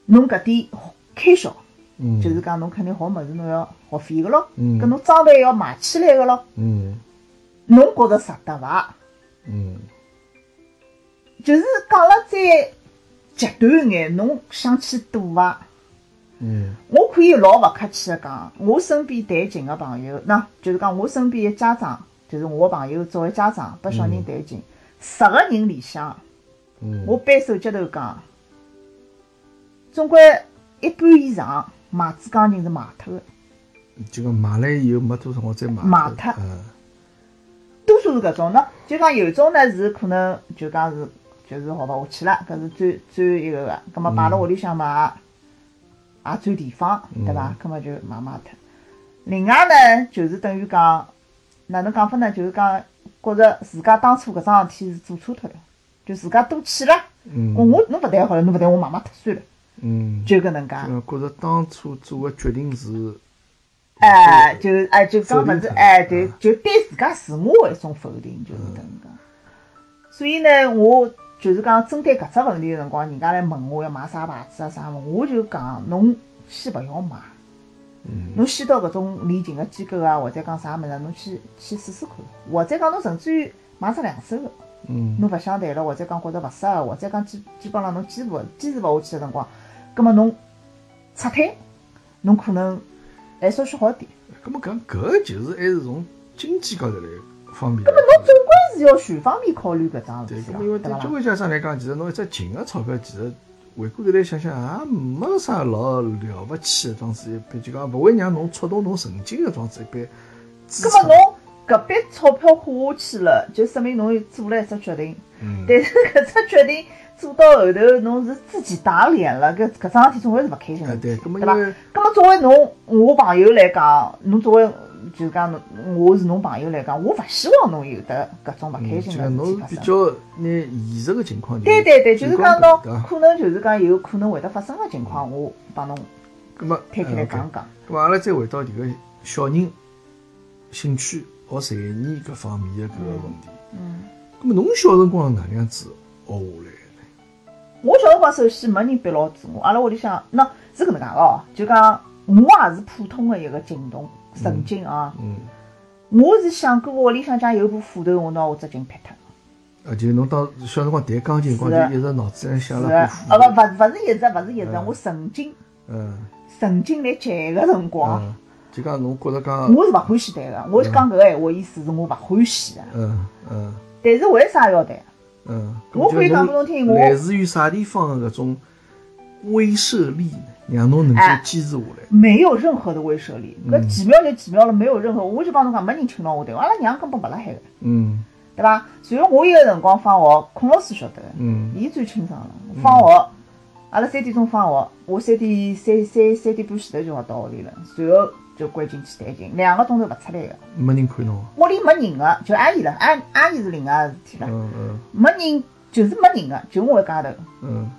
侬搿点开销。嗯。就是讲侬肯定学物事，侬要学费个咯，嗯。搿侬装备要买起来个咯，嗯。侬觉着值得伐？嗯。就是讲了再极端一眼，侬想去赌伐？嗯。我可以老勿客气个讲，我身边弹琴个朋友，那就是讲我身边个家长，就是我个朋友作为家长拨小人弹琴，十个人里向，嗯，我掰手指头讲，总归一半以上买支钢琴是卖脱个。就讲买来以后没多少辰光再买卖脱嗯多数是搿种，喏，就讲有种呢是可能就讲是就是学勿下去了，搿是最最一个个，葛末摆辣屋里向嘛，也占地方，对伐？葛末就卖卖脱。另外呢，就是等于讲哪能讲法呢？就是讲觉着自家当初搿桩事体是做错脱了，就自家多气了。嗯。我我侬勿谈好了，侬勿谈我买买脱算了，嗯，就搿能介。就觉着当初做个决定是哎，就哎就讲否定它物事，哎，对啊，就对自家自我的一种否定，就是搿能介。所以呢，我就是讲针对搿只问题个辰光，人家来问我要买啥牌子啊啥物，我就讲侬先勿要买，嗯。侬先到搿种练琴个机构啊，或者讲啥物事，侬去去试试看，或者讲侬甚至于买只两手个，嗯侬勿想谈了，或者讲觉着勿适合，或者讲基基本上侬坚持勿坚持勿下去个辰光，葛末侬撤退，侬可能还稍许好点。咁么讲搿个就是还是从经济高头来方面来。侬总归是要全方面考虑搿桩对，事体咁么因为啦，对交关家长来讲，其实侬一只近个钞票，其实回过头来想想，也没啥老了不起个桩子，一般就讲勿会让侬触动侬神经个桩子，一般。葛末侬搿笔钞票花下去了，就说明侬做了一只决定。嗯，但是搿只决定做到后头，侬是自己打脸了，搿搿桩事体总归是勿开心的，哎对，伐因为？葛末作为侬我朋友来讲，侬作为就是讲侬，我是侬朋友来讲，我勿希望侬有得搿种勿开嗯，心的事体发生。是比较拿现实个情况，对对对，就是讲侬？可能就是讲有可能会得发生个情况，我帮侬咁么，摊开来嗯讲讲。咁么阿拉再回到迭个小人兴趣学才艺搿方面的搿个问题。嗯，咁么侬小辰光哪能样子学下来的呢？我小辰光首先没人逼牢住我，阿拉屋里向喏是搿能介个哦，就讲我也是普通个一个琴童，曾经啊，嗯，我是想过屋里向假有部斧头，我拿我只琴劈脱。啊，就侬当小辰光弹钢琴辰光，就一直脑子里想是的，了部啊勿勿勿是一直，勿是一直，嗯。我曾经嗯。曾经来弹个辰光，嗯，就讲侬觉着讲，我是勿欢喜谈个。我讲搿个闲话意思是我勿欢喜个，嗯嗯但是为啥要谈？嗯，我可以讲拨侬听我来自于啥地方的搿种威慑力，让侬能够哎坚持下来？没有任何的威慑力，搿嗯几秒就几秒了，没有任何。我就帮侬讲，没人请到我谈，阿拉娘根本勿辣海个，嗯对伐？随后我有个辰光放学，孔老师晓得个，嗯伊最清爽了。放学，阿拉三点钟放学，我三点三三三点半前头就要到屋里了，随后就关进去弹琴，两个钟头勿出来个。没人看侬。屋里没人个，就阿姨了，阿阿姨是另外个事体了，嗯嗯没人就是没人个，就我一家头。嗯。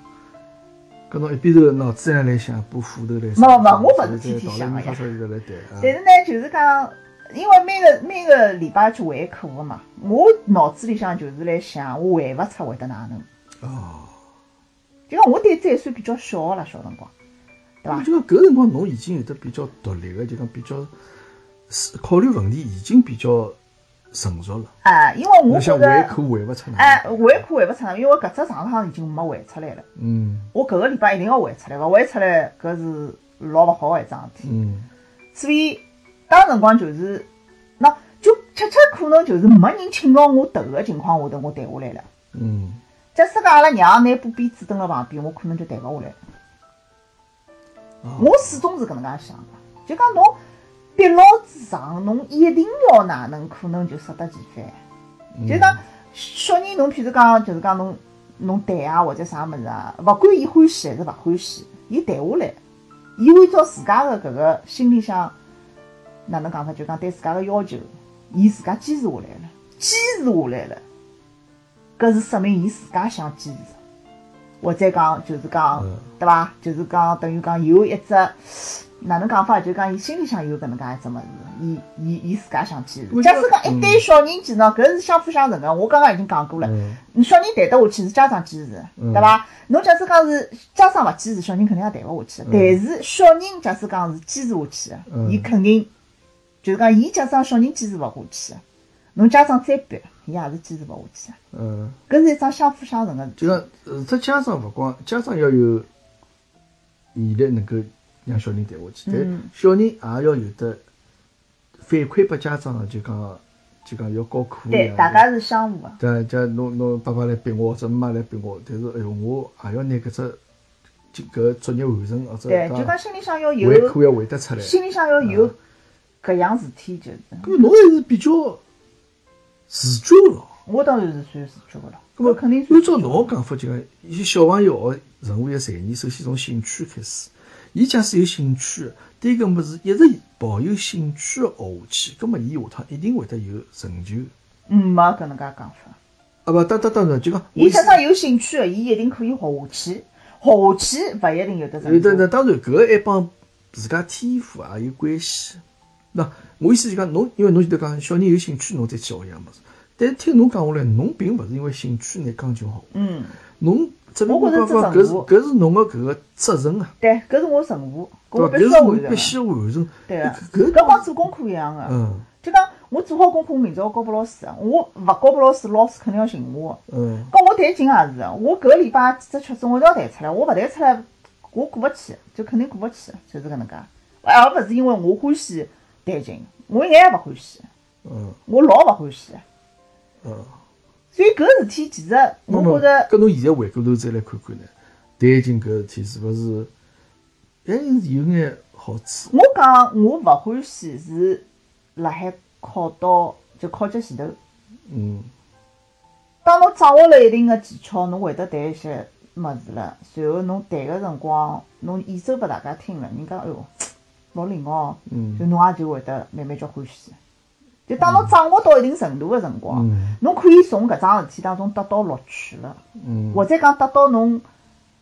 搿侬一边头脑子里来想，把斧头来。没没没我勿是天天想个呀但是呢，就是讲，因为每个每个礼拜去还课个嘛，我脑子里向就是来想，我还勿出会得哪能。哦。就讲我胆子还算比较小个啦，小辰光，对伐？就讲搿个辰光侬已经有得比较独立个，就讲比较思考虑问题已经比较成熟了。哎，因为我想回着，课回勿出来。哎，回课回勿出来，因为搿只上趟已经没回出来了。嗯我搿个礼拜一定要回出来，勿回出来搿是老勿好个一桩事体。嗯所以当辰光就是，那就恰恰可能就是没人请牢我头个情况下头，我谈下来了。嗯假使讲阿拉娘拿把鞭子蹲辣旁边，我可能就谈勿下来。啊我始终是搿能介想的，就讲侬逼牢子上，侬一定要哪能，可能就适得其反。嗯就讲小人，侬譬如讲，就是讲侬侬谈啊或者啥物事啊，勿管伊欢喜还是勿欢喜，伊谈下来，伊按照自家的搿个心里向哪能讲法，就讲对自家的要求，伊自家坚持下来了，坚持下来了，搿是说明伊自家想坚持。或者讲就是讲嗯，对伐？就是讲等于讲有一只哪能讲法，就讲伊心里向有搿能介一只物事，伊伊伊自家想坚持。假使讲一对小人间喏，搿是相辅相成个。我刚刚已经讲过了，小人谈得下去是家长坚持，嗯对伐？侬假使讲是家长勿坚持，小人肯定也谈勿下去。但是小人假使讲是坚持下去伊肯定就是讲，伊假使讲小人坚持勿下去，侬家长再逼，伊也是坚持勿下去的。嗯，搿是一桩相辅相成个事体。就讲呃，只家长勿光家长要有毅力，能够让小人弹下去，但嗯小人也要有得反馈拨家长的，就讲就讲要教课对，呀大家是相互个。对，叫侬侬爸爸来逼我，或者妈妈来逼我，但是哎哟，我也要拿搿只就搿作业完成，或者对，就讲心里向要回有，课要回得出来。心里向要有搿样事体，就是。搿侬还是比较自觉个咯。我当然是算自觉个了，搿么肯定是按照侬个讲法，就讲一些小朋友学任何一个才艺，首先从兴趣开始。伊假使有兴趣，对搿物事一直抱有兴趣个学下去，葛末伊下趟一定会得有成就。嗯没搿能介讲法。啊不，当当当然就讲，伊身上有兴趣个，伊一定可以学下去，学下去勿一定有得成有的那就。当然搿个还帮自家天赋也有关系。那我意思就讲，侬因为侬前头讲小人有兴趣，侬再去学一样物事。但是听侬讲下来，侬并勿是因为兴趣拿钢琴学，嗯，侬只不过讲讲搿是搿是侬个搿个责任啊，对，搿是我任务？我必须要完成。必须完成。对个，搿搿帮做功课一样个。嗯就讲我做好功课，明朝我交拨老师，我勿交拨老师，老师肯定要寻我个。嗯搿我弹琴也是个，我搿个礼拜几只曲子我一定要弹出来，我勿弹出来，我过勿去，就肯定过勿去，就是搿能介。而勿是因为我欢喜弹琴，我一眼也勿欢喜，嗯我老勿欢喜。嗯。所以搿事体其实我觉着，搿侬现在回过头再来看看呢，弹琴搿事体是勿是还是有眼好处？我讲我勿欢喜是辣海考到就考级前头，嗯当侬掌握了一定个技巧，侬会得弹一些物事了，随后侬弹个辰光，侬演奏拨大家听了，人家哎哟，老灵哦，嗯就侬也就会得慢慢叫欢喜。就当侬掌握到一定程度个辰光嗯，侬可以从搿桩事体当中得到乐趣了，嗯，或者讲得到侬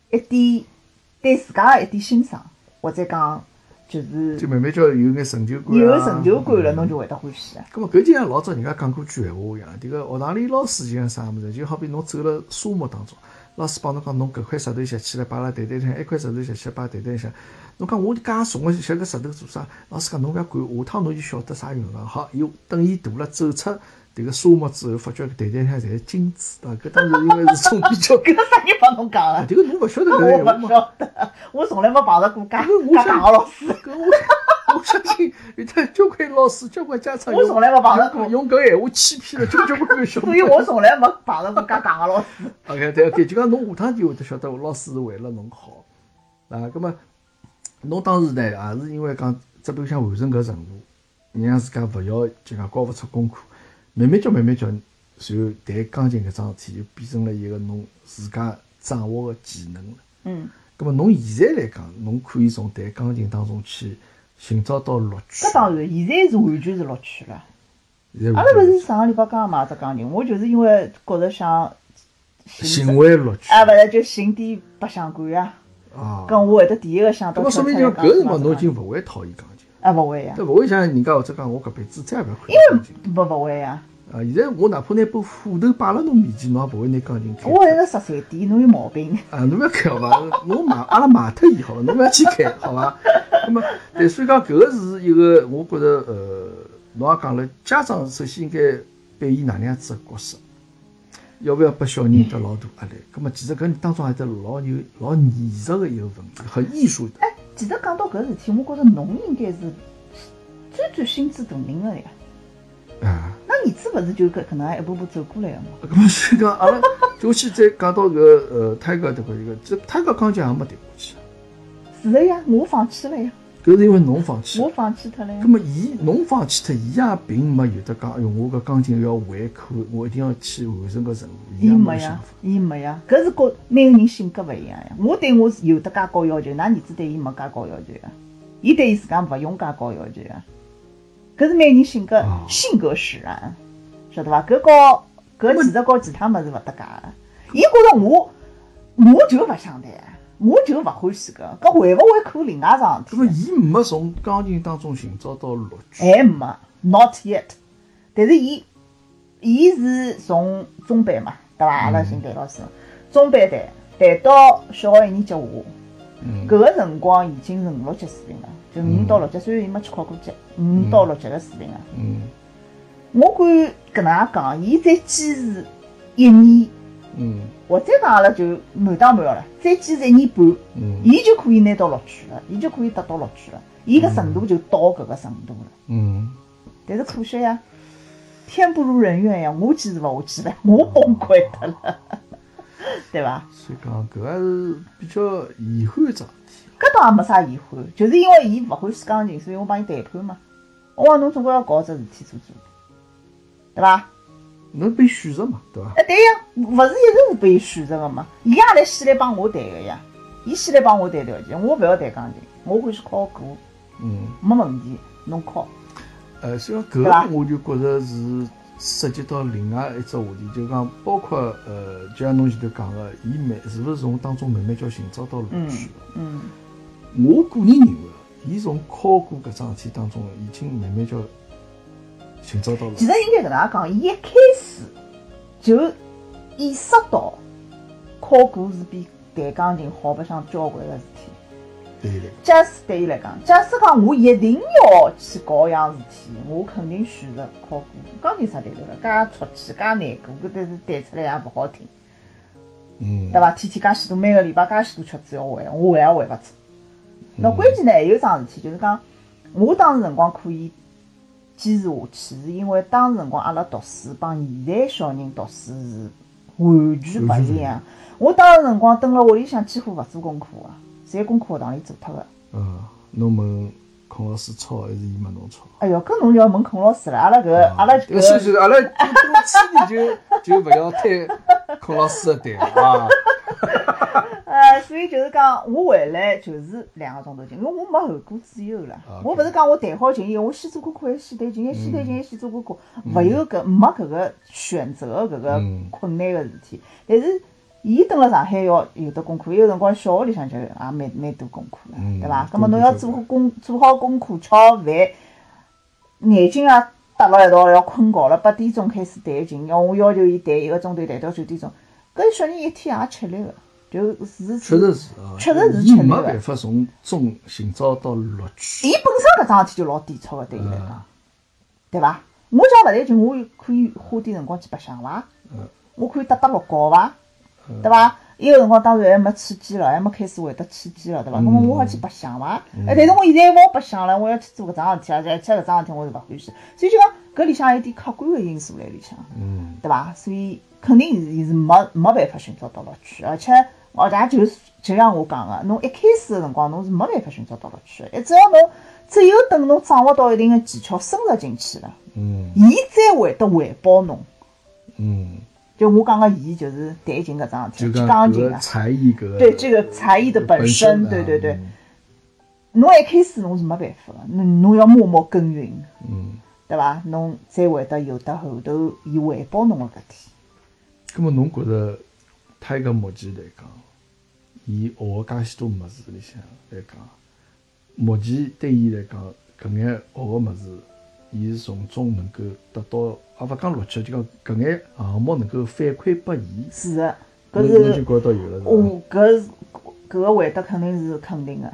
一点对自家个一点欣赏，或者讲就是就慢慢叫有眼成就感啊。有成就感了，嗯侬就会得欢喜啊。咁么搿就像老早人家讲过句闲话一样，迭个学堂里老师就像啥物事，就好比侬走了沙漠当中，老师帮侬讲侬搿块石头拾起来摆辣台台上，一块石头拾起来摆台台上，侬讲我介重个拾个石头做啥？老师讲侬勿要管，下趟侬就晓得啥用场。好，伊等伊大了走出迭个沙漠之后，发觉搿台台上侪是金子，啊，搿当然因为是种比较搿啥人帮侬讲个？迭个侬勿晓得 搿我勿？晓得，我从来没碰着过介搿我想介讲个老师。搿我我相信有得交关老师、交关家长用我从来没碰着过用搿闲话欺骗了交交关关小朋友。所 以我从来没碰着过介讲个老师。OK，对 OK，就讲侬下趟就会得晓得老师是为了侬好啊。葛么侬当时呢也是因为讲只边想完成搿任务，让自家勿要就讲交勿出功课，慢慢叫慢慢叫，然后弹钢琴搿桩事体就变成了一个侬自家掌握个技能了。嗯，葛末侬现在来讲，侬可以从弹钢琴当中去寻找到乐趣。搿当然，现在是完全是乐趣了。现在阿拉勿是上个礼拜刚买只钢琴，我就是因为觉着想寻寻回乐趣啊，勿是就寻点白相感呀。啊。跟我会得第一个想到葛么说明讲搿个辰光侬已经勿会讨厌钢琴，啊勿会呀，但勿会像人家或者讲我搿辈子再也勿要看因为钢琴。勿勿会呀。啊，现在我哪怕拿把斧头摆辣侬面前，侬也勿会拿钢琴开。我是个十三点，侬有毛病。啊，侬勿要开好伐？侬卖阿拉卖脱伊好伐？侬勿要去开好伐？那么，对，所以讲搿个是一个，我觉着呃，侬也讲了，家长首先应该扮演哪能样子个角色，要勿要拨小人得老大压力？咁么，其实搿当中还得老有老艺术个一个问题，很艺术的。哎，其实讲到搿事体，我觉着侬应该是最最心知肚明个呀。啊，那儿子勿是就搿搿能样一步步走过来个嘛？搿么所以讲，阿拉就去再讲到搿呃，泰戈迭个一个，这泰戈钢琴也没弹过去，是的呀，我放弃了呀，搿是因为侬放弃我了。放弃脱了呀咁。么，伊侬放弃脱，伊也并没有得讲，哎哟，我搿钢琴要还口，我一定要去完成搿任务，伊没呀伊没呀，搿是个每个人性格勿一样呀。我对我是有得介高要求，㑚儿子对伊没介高要求呀。伊对伊自家勿用介高要求呀。搿是每个人性格、哦性格使然，晓得伐？搿高搿其实和其他物事勿搭界个。伊觉着我，我就勿想弹，我就勿欢喜搿，搿会勿会可另外桩事搿么，伊没从钢琴当中寻找到乐趣。还没，not yet。但是伊，伊是从中班嘛，对伐？阿拉寻谭老师，中班弹，弹到小学一年级下。嗯，搿个辰光已经是五六级水平了，就五到六级，虽然伊没去考过级，五到六级个水平啊。嗯我敢搿能样讲，伊再坚持一年，嗯或者讲阿拉就满打满了，再坚持一年半，嗯伊就可以拿到录取了，伊就可以得到录取了，伊个程度就到搿个程度了。嗯，但是可惜呀，天不如人愿呀，我坚持勿下去了，我 崩溃脱了，对伐？所以讲搿个是比较遗憾一桩事体。搿倒也没啥遗憾，就是因为伊勿欢喜钢琴，所以我帮伊谈判嘛。我讲侬总归要搞只事体做做，对伐？侬被选择嘛，对伐？哎，对呀，勿是一直是被伊选择个嘛，伊也来先来帮我谈个呀，伊先来帮我谈条件，我勿要弹钢琴，我欢喜考歌，嗯，没问题，侬考。呃，所以讲搿个我就觉着是涉及到另外一只话题，就讲包括呃，就像侬前头讲个，伊慢是勿是从当中慢慢叫寻找到乐嗯趣？嗯，我个人认为，伊从考过搿桩事体当中，已经慢慢叫寻找到了其。实应该搿能样讲，伊一开始就意识到考歌是比弹钢琴好白相交关个事体。对的，假使对伊来讲，假使讲我一定要去搞一样事体，我肯定选择考歌。钢琴啥弹头了，介出气，介难过，搿但是弹出来也勿好听，嗯，对伐？天天介许多，每个礼拜介许多曲子要会，我会也会勿出。那关键呢，还有桩事体，就是讲，我当时辰光可以坚持下去，是因为当时辰光阿拉读书帮现在小人读书是完全勿一样。我当时辰光蹲辣屋里向几乎勿做功课个，侪功课学堂里做脱个。嗯，侬问孔老师抄还是伊问侬抄？哎哟，搿侬就要问孔老师了。阿拉搿阿拉搿是搿是阿拉多次你就 就勿要推孔老师的单啊。呃，所以就是讲，我回来就是两个钟头琴，因为我没后顾之忧了。我勿是讲我弹好琴以后，我先做功课，还先弹琴，还先弹琴，还先做功课，勿有搿没搿个选择搿个嗯困难个事体。但是，伊蹲辣上海要有得功课，有辰光小学里向就也蛮蛮多功课了，嗯对伐？葛末侬要做好功做好功课，吃好饭，眼睛也搭辣一道，要困觉了，八点钟开始弹琴，要我要求伊弹一个钟头，弹到九点钟。搿小人一天也吃力个，就是确实是啊，确实是吃力的没办法从中寻找到乐趣。伊本身搿桩事体就老抵触个，对伊来讲，对伐？我讲勿弹琴，我可以花点辰光去白相伐？嗯我可以搭搭乐高伐？对伐？伊个辰光当然还没起机了，还没开始会得起机了，对伐？嗯那么我好去白相伐？哎，但是我现在勿好白相了，我要去做搿桩事体，而且而且搿桩事体我是勿欢喜，所以就讲搿里向有点客观个因素辣里向。嗯，对伐？所以肯定是伊是没没办法寻找到乐趣，而且而且就是就像我讲个，侬一开始个辰光侬是没办法寻找到乐趣的，只要侬只有等侬掌握到一定个技巧，深入进去了，嗯伊再会得回报侬。嗯，就我讲个伊就是弹琴搿桩事体，钢琴啊，才艺搿个对这个才艺的本身，对对对，侬一开始侬是没办法个，侬侬要默默耕耘，嗯，对伐？侬才会得有得后头伊回报侬个搿天。咁么侬觉着他一个目前来讲，伊学个介许多物事里向来讲，目前对伊来讲，搿眼学个物事，伊是从中能够得到，也勿讲乐趣，就讲搿眼项目能够反馈拨伊，是的，搿是侬就是觉得有了是搿是搿个回答肯定是肯定个，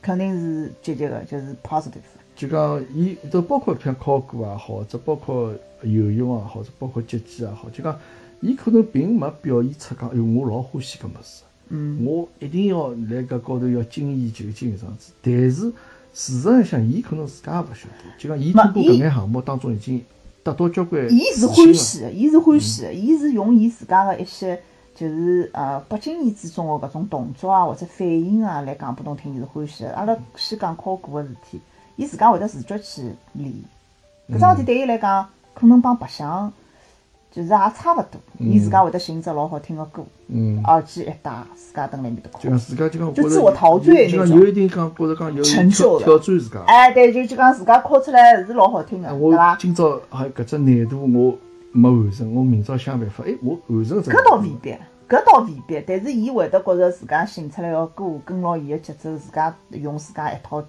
肯定是积极个，就是 positive。就讲伊都包括像考古也好，或者包括游泳也好，包括击剑也好，就讲伊可能并没表现出讲，哎哟，我老欢喜搿物事，嗯，我一定要辣搿高头要精益求精搿样子。但是事实上向，伊可能自家也勿晓得，就讲伊没通过搿眼项目当中已经得到交关伊是欢喜的，伊是欢喜的，伊是用伊自家个一些就是呃不经意之中个搿种动作啊或者反应啊来讲拨侬听，伊是欢喜的。阿拉先讲考古个事体，伊自家会得自觉去练，搿桩事体对伊来讲可能帮白相就是也差勿多。伊自家会得寻只老好听个歌，嗯，耳机一戴，自家蹲辣埃面搭就讲。自家就讲就自我陶醉就那种讲有一定讲觉着讲有成就的挑挑战自家。哎，对，就就讲自家敲出来是老好听个，哎对伐？今朝还搿只难度我没完成，我明朝想办法，哎，我完成个。搿倒未必，搿倒未必，但是伊会得觉着自家寻出来个歌跟牢伊个节奏，自家用自家一套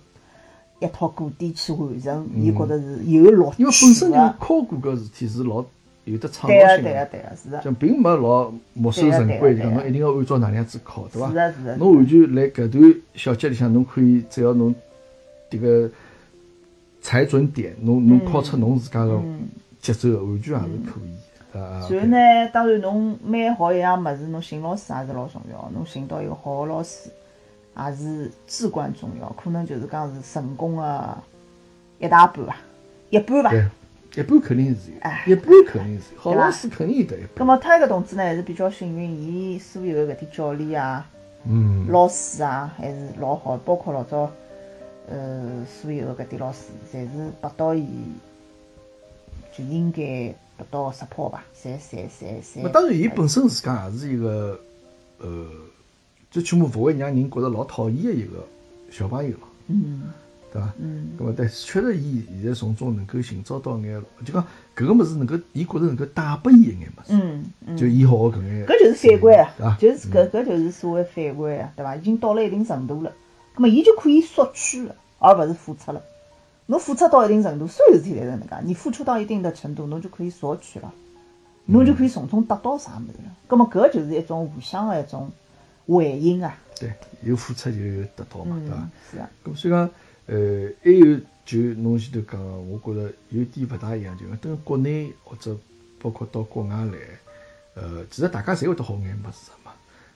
一套鼓点去完成，伊觉着是有乐趣因为本身就个。考古搿事体是老有的创造性对个，的，对个，是的，像并没老墨守成规，就讲侬一定要按照哪能样子考，对伐是？的，是的。侬完全辣搿段小节里向，侬可以只要侬迭个踩准点，侬侬考出侬自家个嗯，节奏，完全也是可以的啊。然后呢，当然侬蛮好一样物事，侬寻老师也是老重要，侬寻到一个好个老师也是至关重要，可能就是讲是成功个一大半伐，一半伐。对，一半肯定是哎。有，一半肯定是有好老师肯定有得一咁般。么他一个同志呢，还是比较幸运，伊所有的搿点教练啊、嗯，老师啊，还是老好，包括老早，呃，所有的搿点老师，侪是拨到伊就应该得到 support 吧，侪侪侪侪。那当然，伊本身自家也是一个呃，最起码勿会让人觉着老讨厌的一个小朋友。了，嗯对伐？嗯咁么，但是确实伊现在从中能够寻找到眼，就讲搿个物事能够，伊觉着能够带拨伊一眼物事，嗯嗯，就伊好个搿眼，搿就是反馈啊，就是搿搿就是所谓反馈啊，对伐？已经到了一定程度了，葛么伊就可以索取了，而勿是付出了。侬付出到一定程度，所有事体侪是搿能介，你付出到一定的程度，侬就可以索取了，侬就可以从中得到啥物事了。葛么搿就是一种互相的一种回应啊，对，有付出就有得到嘛，对伐嗯？，是啊，咁所以讲，呃，还有就侬前头讲个，我觉着有点勿大一样，就讲等国内或者包括到国外来，呃，其实大家侪会得好眼物事嘛。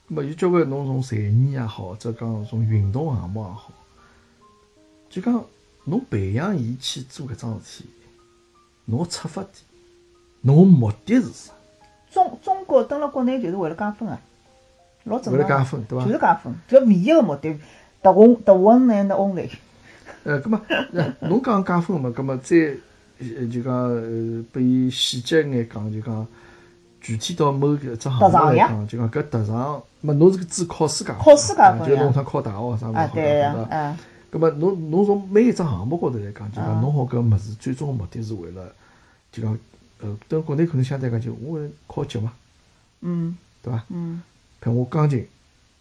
咁么有交关侬从才艺也好，或者讲从运动项目也好，就讲侬培养伊去做搿桩事体，侬个出发点，侬个目的是啥？中中国登了国内就是为了加分啊，老正常为了加分，对伐就？是加分，就唯一个目的，the one the one and only。呃，咁么，呃侬讲加分嘛，咁么再呃就讲呃，拨伊细节眼讲，就讲具体到某个只项目来讲，就讲搿特长，么侬是个只考试加分，考试加分啊就呀侬趟考大学啥物事啊，好对伐？嗯，咁么侬侬从每一只项目高头来讲，就啊讲弄好搿物事最终个目的是为了，就讲呃，等国内可能相对来讲就我考级嘛，嗯对伐？嗯譬如我钢琴，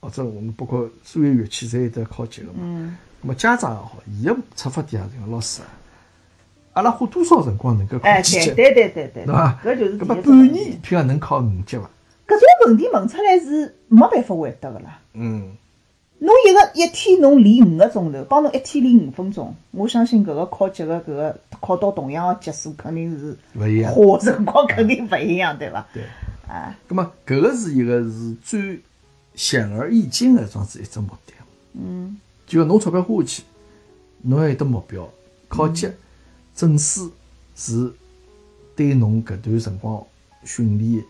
或者我们包括所有乐器侪有得考级个嘛。嗯，咁么家长也好，伊个出发点也是讲老师啊，阿拉花多少辰光能够考哎，几级，对对对对对，对伐？搿就是搿么半年，譬如讲能考五级伐？搿种问题问出来是没办法回答个啦。嗯，侬一个一天侬练五个钟头，帮侬一天练五分钟，我相信搿个考级个搿个考到同样个级数，肯定是勿一样。花辰光肯定勿一样，对伐？对。啊，咁么搿个是一个是最显而易见个桩子一只目的。嗯就讲侬钞票花下去，侬要有得目标，考级、证书是对侬搿段辰光训练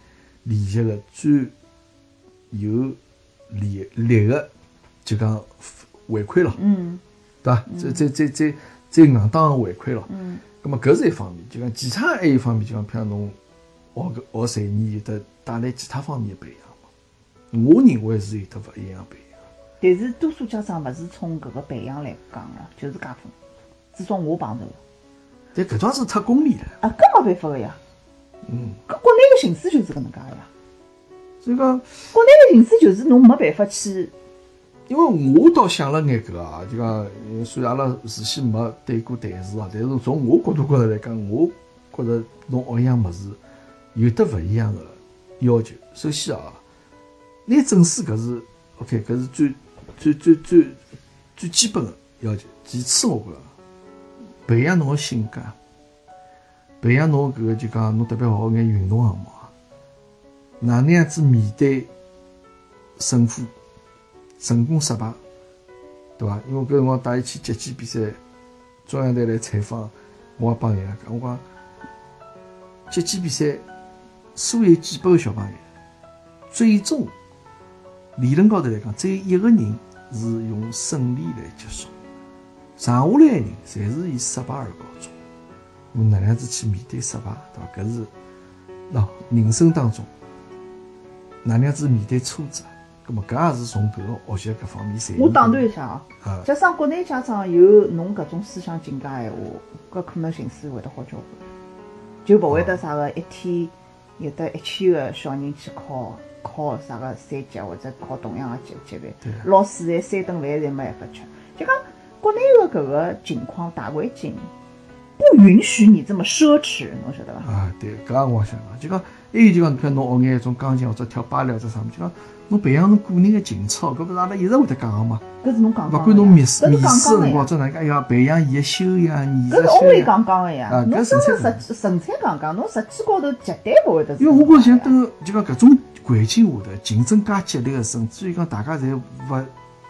练习个最有利利个，就讲回馈咯，嗯对伐？最最最最最硬当个回馈咯。嗯咁么搿是一方面，就讲其他还有一方面，就讲譬如侬学搿学才艺有得带来其他方面的培养嘛。我认为是有得勿一样培养。但是多数家长勿是从搿个培养来讲个，就是加分。至少我碰着个。但搿桩事太功利了，啊，搿没办法个呀。嗯，搿国内个形势就是搿能介个呀。所以讲。国内个形势就是侬没办法去，因为我倒想了眼搿个啊，就讲呃虽然阿拉事先没对过台词啊，但是从我角度高头来讲，我觉着侬学一样物事有得勿一样个要求。首先啊，拿证书搿是 OK，搿是最最最最最基本的要求。其次，我觉着培养侬个性格，培养侬搿个就讲侬特别学眼运动项目啊，哪能样子面对胜负。成功失败，对伐？因为搿辰光带伊去击剑比赛，中央台来采访，我也帮伊拉讲，我讲击剑比赛，所有几百个小朋友，最终理论高头来讲，只有一个人是用胜利来结束，剩下来的人侪是以失败而告终。侬哪能样子去面对失败，对伐？搿是喏，人生当中哪能样子面对挫折？葛末搿也是从搿个学习搿方面。我打断一下啊。啊，假使国内家长有侬搿种思想境界闲话，搿可能形势会得好交关，就勿会得啥个一天有得一千个小人去考考啥个三级或者考同样个级级别对，老师侪三顿饭侪没办法吃。就讲国内的搿个情况大环境不允许你这么奢侈，侬晓得伐？啊，对，搿也我想讲，就讲还有就讲，譬如侬学眼一种钢琴或者跳芭蕾或者啥物事，就讲侬培养侬个人个情操，搿勿是阿拉一直会得讲个嘛。搿是侬讲勿管侬面试面试。辰光，怎能介，要，培养伊个修养、艺术搿是修 only 养。讲讲个呀啊，侬搿真纯粹个实纯粹讲讲，侬实际高头绝对勿会得是因为我觉着像等就讲搿种环境下头，竞争介激烈个，甚至于讲大家侪勿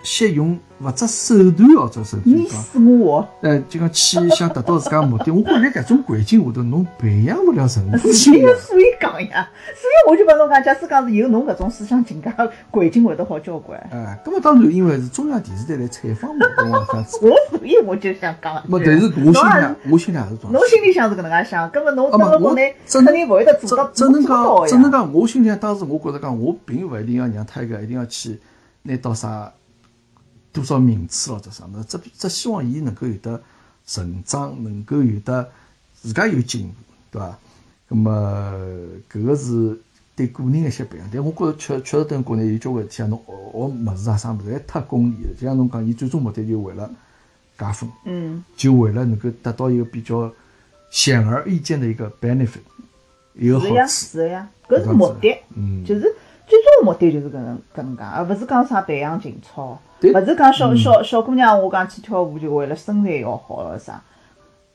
惜用勿择手段或者甚至于你讲。死我活。呃，就讲去想达到自家目的，我觉着在搿种环境下头，侬培养勿了任何所修养。以所以讲呀，所以我就帮侬讲，假使讲是有侬搿种思想境界，环境会得好交关。哎，葛么当然，因为是中央电视台来采访我。我所以我就想讲但是我心里我心里也是装。侬心里想是搿能介想，搿么侬啊么，蹲辣国内肯定勿会得做到只只能讲，只能讲，我心里当时我觉着讲，我并勿一定要让泰戈一定要去拿到啥多少名次咯，这啥么，只只希望伊能够有得成长，能够有得自家有进步，对伐？那么搿个是对个人的一些培养，但我觉着确确实等国内有交关事体啊，侬学学物事啊啥物事，还太功利了。就像侬讲，伊最终目的就为了加分。嗯，就为了能够达到一个比较显而易见的一个 benefit，一个好是呀，处。是的呀，搿是目的，嗯，就是最终的目的就是搿能搿能介，而勿是讲啥培养情操，勿是讲小嗯小小姑娘我讲去跳舞就为了身材要好了啥，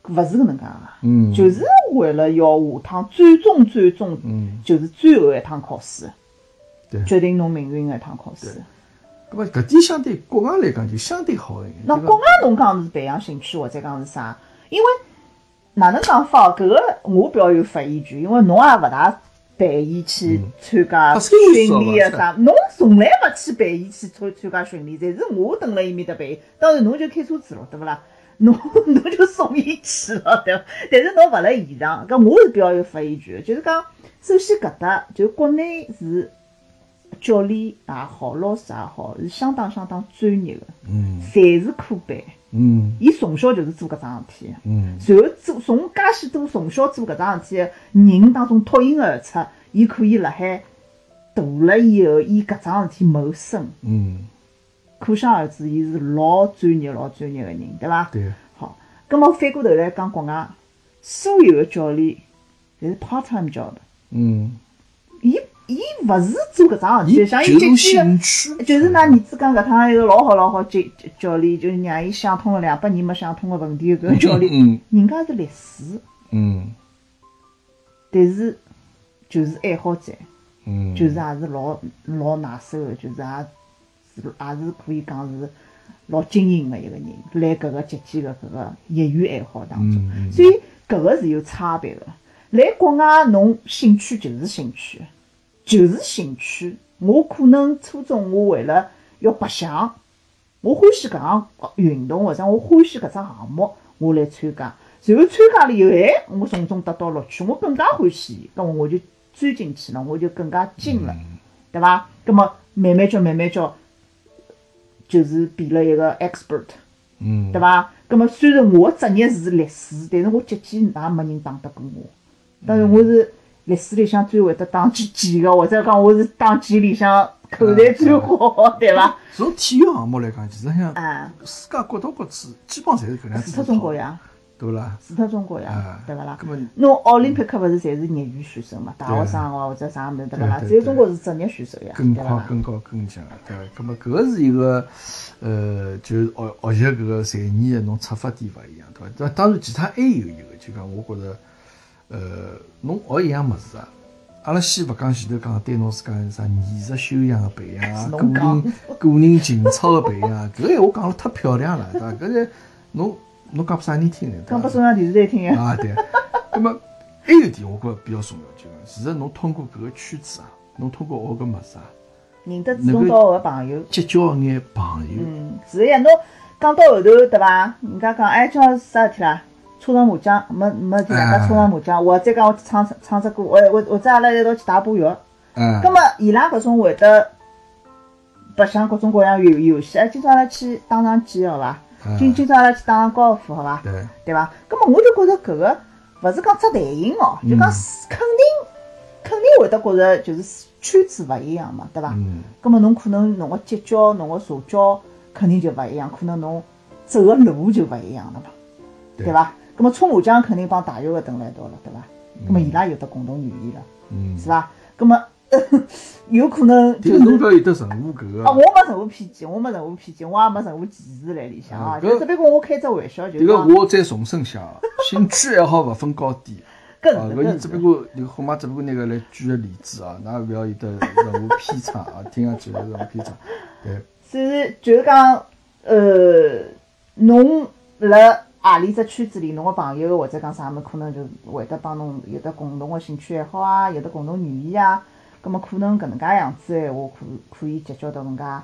勿是搿能介个。嗯，就是为了要下趟最终最终，嗯就是最后一趟考试，对决定侬命运个一趟考试。搿么搿点相对国外来讲就相对好一点。那国外侬讲是培养兴趣或者讲是啥？因为哪能讲法？搿个我表有发言权，因为侬也勿大陪伊去参加训练是个啥，侬从来勿去陪伊去参参加训练，侪是我蹲辣伊面搭陪伊。当然侬就开车子咯，对勿啦？侬侬就送伊去了，对伐？但是侬勿辣现场，搿我是比较有发言权的，就是讲，首先搿搭就国内是教练也好，老师也好，是相当相当专业的，嗯侪是科班。嗯伊从小就是做搿桩事体的。嗯。然后做从介许多从小做搿桩事体的人当中脱颖而出，伊可以辣海大了以后，以搿桩事体谋生，嗯，可想而知，伊是老专业、老专业个人，对伐？对，好，葛么反过头来讲，国外所有的教练侪是 part time job，嗯，伊伊勿是做搿桩事体的，像伊就是进去兴趣，就是㑚儿子讲搿趟一个老好老好教教练，就是让伊想通了两百年没想通个问题搿个教练，嗯。人家是律师。嗯。但是就是爱好者，嗯，就是也是老老拿手个，就是也是也是可以讲是老精英个一个人，辣搿个击剑个搿个业余爱好当中，所以搿个是有差别的。辣国外，侬兴趣就是兴趣，就是兴趣。我可能初中我为了要白相，我欢喜搿项运动或者我欢喜搿只项目，我来参加。然后参加了以后，哎，我从中得到乐趣，我更加欢喜，咁么我就钻进去了，我就更加精了，对伐？咁么慢慢叫慢慢叫，就是变了一个 expert，嗯，对伐？咁么虽然我职业是律师，但是我接剑也没人打得过我。当然我是律师里向最会得打击剑个，或者讲我是打剑里向口才最好，对伐？从体育项目来讲，其实像啊，世界各到各处基本上侪是搿能样子除脱中国呀，对勿啦？除脱中国呀啊，对勿啦？侬奥林匹克勿是侪是业余选手嘛？大学生哦或者啥物事对勿啦？只有中国是职业选手呀，对更勿啦？好更高更强，对伐？咁么搿个是一个，呃，就是学学习搿个才艺的侬出发点勿一样，对伐？当当然其他还有一个，就讲我觉着，呃，侬学一样物事啊，阿拉先勿讲前头讲对侬自家啥艺术修养个培养啊，个人个人情操个培养啊，搿闲话讲了太漂亮了，对伐？搿 是侬侬讲拨啥人听呢？讲拨中央电视台听呀，啊，对。那么还有一点，我觉着比较重要，就是，其实侬通过搿个圈子啊，侬通过学搿物事啊，认得志同道合个朋友。结交眼朋友，嗯，是的呀，侬讲到后头对伐？人家讲哎，今朝是啥事体啦？搓上麻将，没没事体，大家搓上麻将。或者讲我唱唱只歌，或或或者阿拉一道去打把药。嗯，葛么伊拉搿种会得白相各种各样游游戏，哎，今朝阿拉去打场机好伐？嗯今今朝阿拉去打场高尔夫好伐？对，对伐？葛么我就觉着搿个勿是讲只类型哦，就讲是肯定肯定会得觉着就是圈子勿一样嘛，对伐？嗯，葛么侬可能侬个结交、侬个社交肯定就勿一样，可能侬走个路就勿一样了嘛，对对伐？葛么搓麻将肯定帮大游个等辣一道了，对伐？葛么伊拉有得共同语言了，嗯，是伐？葛么 有可能就是侬是。勿要有得任何搿啊，我个，没任何偏见，我没任何偏见，我也没任何歧视辣里向啊，就只不过我开只玩笑，就迭个讲我再重申下，兴趣爱好勿分高低。啊，搿是搿伊搿是。只不过，迭个后妈只不过拿个来举个例子啊，㑚勿要有得任何偏差啊，听上去有任何偏差。对，所以就是讲，呃，侬辣何里只圈子里，侬个朋友或者讲啥物事，可能就会得帮侬有得共同个兴趣爱好啊，有得共同语言啊，葛么可能搿能介样子个闲话，可可以结交到更加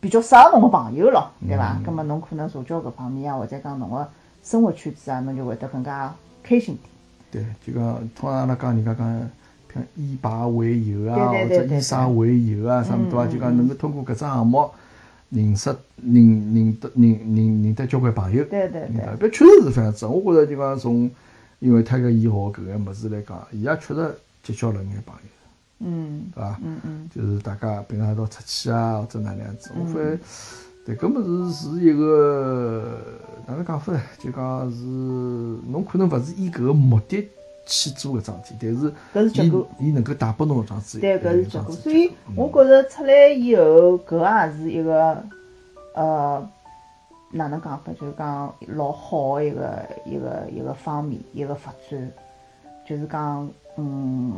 比较适合侬个朋友咯，对伐？葛么侬可能社交搿方面啊，或者讲侬个生活圈子啊，侬就会得更加开心点。对，就讲通常阿拉讲人家讲，像以牌为友啊，或对对对对者以啥为友啊，啥物事啊，嗯就讲能够通过搿只项目认识、认认得、认认认得交关朋友。对对对嗯搿确实是这样子。我觉着就讲从，因为他搿伊学搿个物事来讲，伊也确实结交了眼朋友，嗯对伐？嗯嗯，就是大家平常一道出去啊，或者哪能样子，我嗯发现，对，搿物事是一个哪能讲法呢？就讲是侬可能勿是以搿个目的去做搿桩事体，但是伊搿是结果伊能够带拨侬搿桩事体，对，搿是结果。所以嗯我觉着出来以后，搿也是一个呃，哪能讲法？就是讲老好个一个一个一个方面，一个发展，就是讲嗯，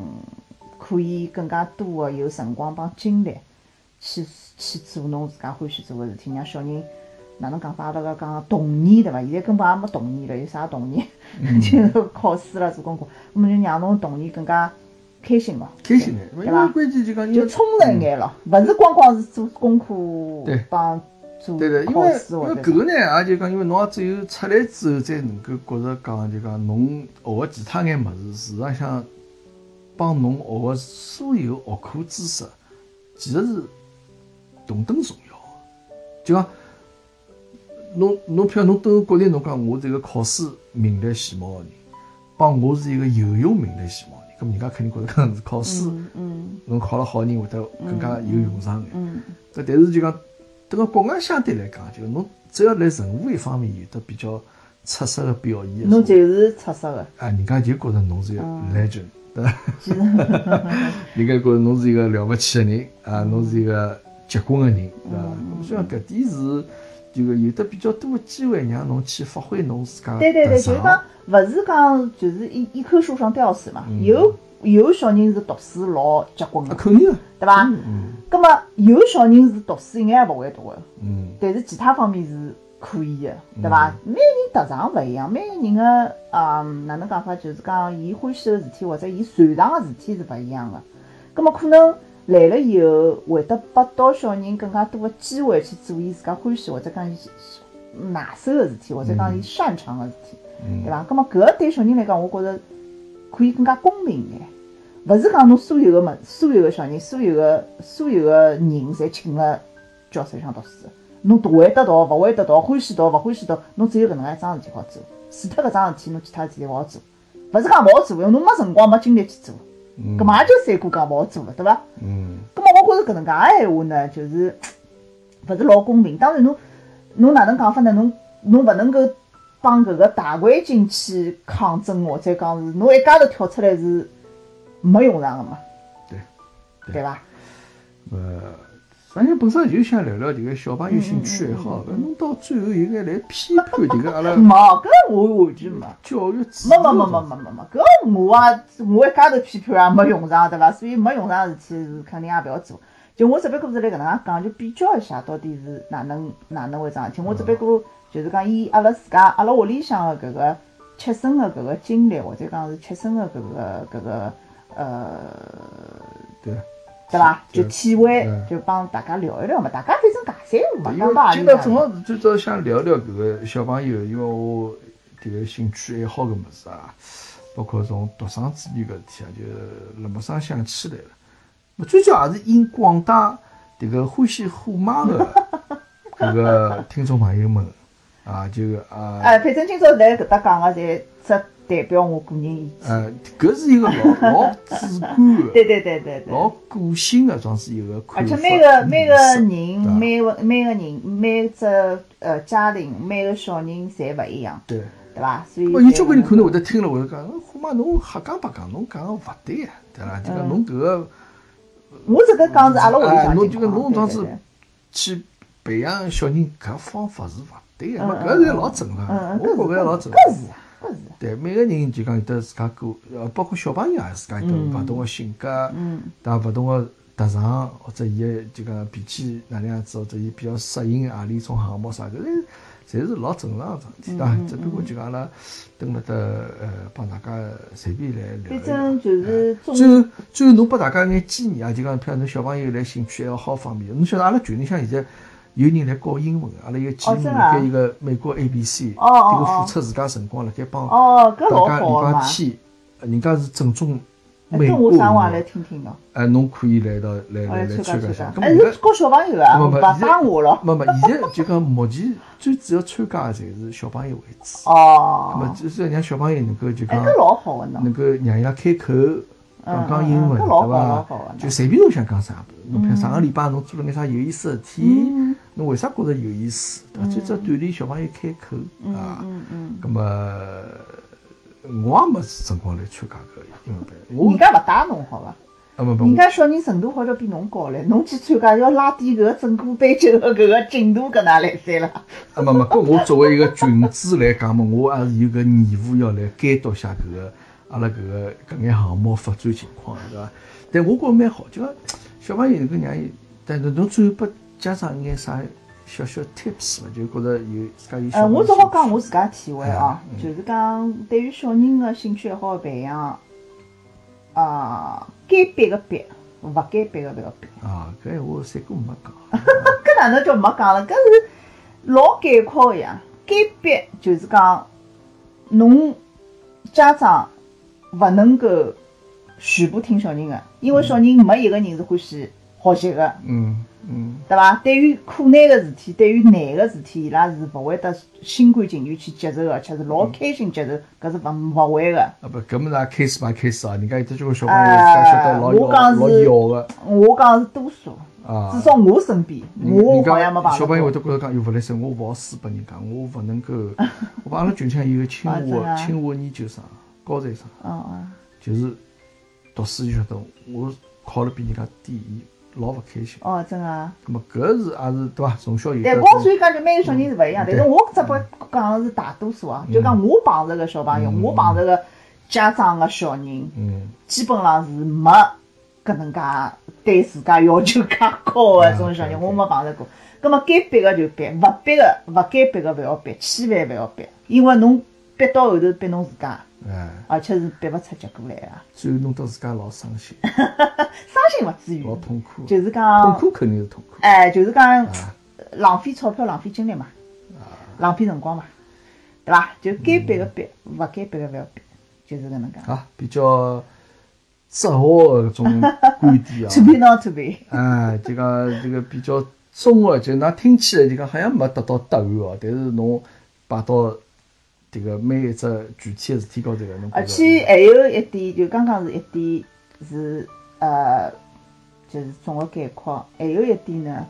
可以更加多个有辰光帮精力去去做侬自家欢喜做个事体，让小人。哪能讲法？阿拉个讲童年对伐？现在根本也没童年了，有啥童年？就是考试了，做功课，那么就让侬童年更加开心嘛。开心眼，因为对伐？关键就讲就充实一眼咯，勿是光光是做功课对帮做对对，因考为因为搿个呢，也就讲，因为侬也只有出来之后，才能够觉着讲，就讲侬学个其他眼物事，事实上帮侬学个所有学科知识，其实是同等重要的。就讲侬侬譬如侬都国内，侬讲我是一个考试名列前茅个人，帮我是一个游泳名列前茅个人，咁人家肯定觉着搿是考试。嗯侬考了好人会得更加有用场眼。嗯搿但是就讲，迭个国外相对来讲，就侬只要辣任何一方面有得比较出色的表现侬，就是出色个，啊，人家就觉着侬是一个嗯 legend，对伐？其实 人家觉着侬是一个了不起的人啊，侬是一个结棍的人，对伐？嗯咁所以讲搿点是就个有的比较多的机会让侬去发挥侬自家对对对，就是讲，勿是讲就是一一棵树上吊死嘛，嗯。有有小人是读书老结棍啊，个，肯定的，对伐？嗯葛么有小人是读书一眼也勿会读个，嗯。但是其他方面是可以个，对伐？每个人特长勿一样，每个人个啊哪能讲法，就是讲伊欢喜个事体或者伊擅长个事体是勿一样个。葛么可能来了以后，会得拨到小人更加多个机会去做伊自家欢喜或者讲伊拿手个事体，或者讲伊擅长个事体。嗯，对伐？咁么搿个对小人来讲，我觉着可以更加公平眼，勿是讲侬所有个物、所有个小人、所有个所有个人侪请了教室里向读书，侬读会得读，勿会得读，欢喜读，勿欢喜读，侬只有搿能介一桩事体好做，除脱搿桩事体，侬其他事体侪勿好做。勿是讲勿好做，因为侬没辰光、没精力去做，嗯搿么也就三哥讲勿好做了，对伐？嗯搿么我觉着搿能介个闲话呢，就是勿是老公平。当然侬侬哪能讲法呢？侬侬勿能够帮搿个大环境去抗争，或者讲是侬一家头跳出来是没用场个嘛，对对对伐？呃，咱家本身就想聊聊这个小朋友兴趣爱嗯好，搿侬到最后有眼来批判这个阿拉没，搿我完全没。教育制没度。没没没没没没，搿我啊，我一家头批判也没用场，对伐？所以没用场个事体是肯定也勿要做。就我只不过是来搿能介讲，就比较一下到底是哪能哪能回桩事体。我只不过就是讲以阿拉自家阿拉屋里向个搿个切身个搿个经历，或者讲是切身个搿个搿个呃，对，对伐？就体会嗯，就帮大家聊一聊嘛。大家反正大三路嘛，因讲吧为今朝正好是最早想聊聊搿个小朋友，因为我迭个兴趣爱好个物事啊，包括从独生子女搿事体啊，就辣马上想起来了。么最主要也是因广大迭个欢喜虎妈个搿个听众朋友们啊，就啊。哎，反正今朝来搿搭讲个，侪只代表我个人意见。呃，搿是一个老 老主观的、对对对对对。老个性的，装是一个看法。而且每个每个人每个每个人每只呃家庭每个小人侪勿一样，对。对伐？所以哦，有交关人可能会得听了会得讲，虎妈侬瞎讲白讲，侬讲个勿对啊，对伐？就讲侬搿个我这个讲是阿拉屋里侬就讲侬装是对对对去培养小人搿方法是勿对个，嗯嘛搿嗯是老正常我觉着也老正常。搿是对，每个人就讲有得自家个，呃，包括小朋友也是自家有得勿同个性格，嗯对伐？勿同个特长，或者伊个就讲脾气哪能样子，或者伊比较适应何里种项目啥，搿是侪是老正常个事体，对伐？只不过就讲阿拉蹲辣搭呃帮大家随便来聊。反正就是中最后，最后侬拨大家眼建议啊，就讲譬如侬小朋友来兴趣爱好方面，侬晓得阿拉群里向现在有人来教英文，阿拉一个节目哦真的啊辣盖一个美国 ABC，哦哦哦这个付出自家辰光辣盖帮大家礼拜。天，呃人家是正宗哎美国跟我啥话语来听听喏，哎，侬可以来到来来来来参加一下。。咁哎，现在是教小朋友啊，勿没没现在打我了。没没，现在就讲目前最主要参加的侪是小朋友为主。哦。那么，就是让小朋友能够就哎，讲。能够让伊拉开口讲讲英文，对伐？就随便侬想讲啥，侬譬如上个礼拜侬做了眼啥有意思的事体嗯，侬为啥觉着有意思？对伐？最主要锻炼小朋友开口啊。嗯嗯。咁么，我也没辰光来参加搿英文班。我人家勿带侬好伐？啊不不，人家小人程度好像比侬高唻，侬去参加要拉低搿个整个班级的搿个进度，搿哪来塞了？啊没没，搿我作为一个群主来讲嘛，我也是有搿义务要来监督一下搿个阿拉搿个搿眼项目发展情况，对伐？但我觉着蛮好，就讲小朋友能够让伊，但是侬最后拨家长一眼啥小小 tips 嘛，就觉着有自家有小呃，我只好讲我自家体会啊，嗯就是讲对于小人个兴趣爱好个培养，啊，该逼个逼，勿该逼个勿要逼。啊，搿闲话三哥没讲。搿哪能叫没讲了？搿是老概括个呀。该逼就是讲，侬家长勿能够全部听小人个，因为小人没一个人是欢喜学习个，嗯嗯对伐？对于苦难个事体，对于难个事体，伊拉是勿会得心甘情愿去接受个，而且是老开心接受，搿是勿勿会个。啊不，搿么是也开始嘛开始啊！人家有得交关小朋友自家晓得老老是要个我讲是多数，啊。至少我身边，我好像没碰小朋友会。得觉着讲，又勿来三，我勿好输拨人家，我勿能够。我帮阿拉群腔有个清华清华研究生，高材生，嗯嗯，就是读书就晓得，我考了比人家低，伊老勿开心。哦，真个啊。咁么搿是也是对伐？从小有对，得我所以讲就每个小人是勿一样，但是我只不过讲的是大多数啊，就讲我碰着个小朋友，嗯我碰着个家长个小人，嗯基本上是没搿能介对自家要求介高个种小人，嗯我没碰着过。葛末该逼个就逼，勿逼个勿该逼个勿要逼，千万勿要逼，因为侬逼到后头逼侬自家，哎，而且是逼勿出结果来个。最后弄得自家老伤心，伤心勿至于老，痛苦。就是讲痛，苦肯定是痛苦。哎，就是讲啊浪费钞票、浪费精力嘛，浪费辰光嘛，对伐？就该逼个逼，勿该逼个勿要逼，就是搿能介。啊，比较哲学的搿种观点啊 To。be not to be，哎，就讲这个比较综合，就㑚听起来就讲好像没得到答案哦，但是侬摆到迭个每一只具体个事体高头来，侬而且还有一点，就刚刚是一点是呃，就是总个概括。还有一点呢，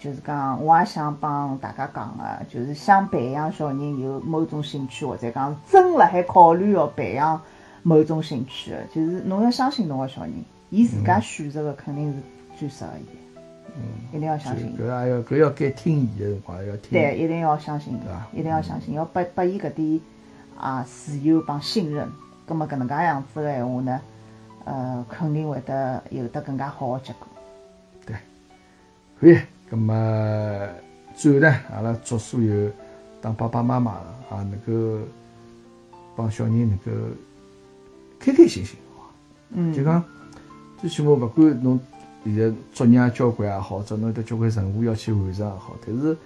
就是讲我也想帮大家讲个，就是想培养小人有某种兴趣，或者讲真辣海考虑要培养某种兴趣个，就是侬要相信侬个小人，伊自家选择个肯定是最适合伊个。一定要相信伊。搿也要搿要该听伊个辰光也要听。对，一定要相信对伐，一定要相信，要拨拨伊搿点啊自由帮信任。葛末搿能介样子个闲话呢，呃，肯定会得有得更加好个结果。对可以，咁么最后呢，阿拉祝所有当爸爸妈妈的啊，能够帮小人能够开开心心，嗯，就讲最起码勿管侬现在作业交关也好，或者侬有得交关任务要去完成也好，但是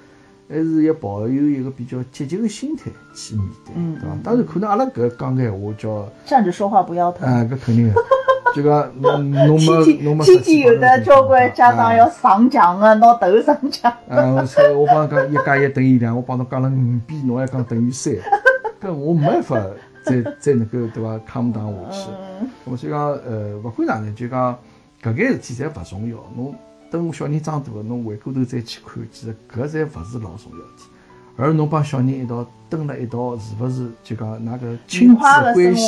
还是要抱有一个比较积极的心态去面对，嗯对伐嗯？当然，可能阿拉搿讲个闲话叫站着说话不腰疼。啊，搿肯定的，就 讲侬侬天没侬没天天天有的交关家长要上墙个，拿头上墙。啊，我说我帮侬讲一加一等于两，我帮侬讲了五遍，侬还讲等于三，搿我没办法再再能够对伐 calm down 下去。嗯，咁么所以讲，呃，勿管哪能，就讲搿眼事体侪勿重要。侬等小人长大了，侬回过头再去看，其实搿侪勿是老重要的事体。而侬帮小人一道蹲辣一道，是勿是就讲㑚个亲子关系，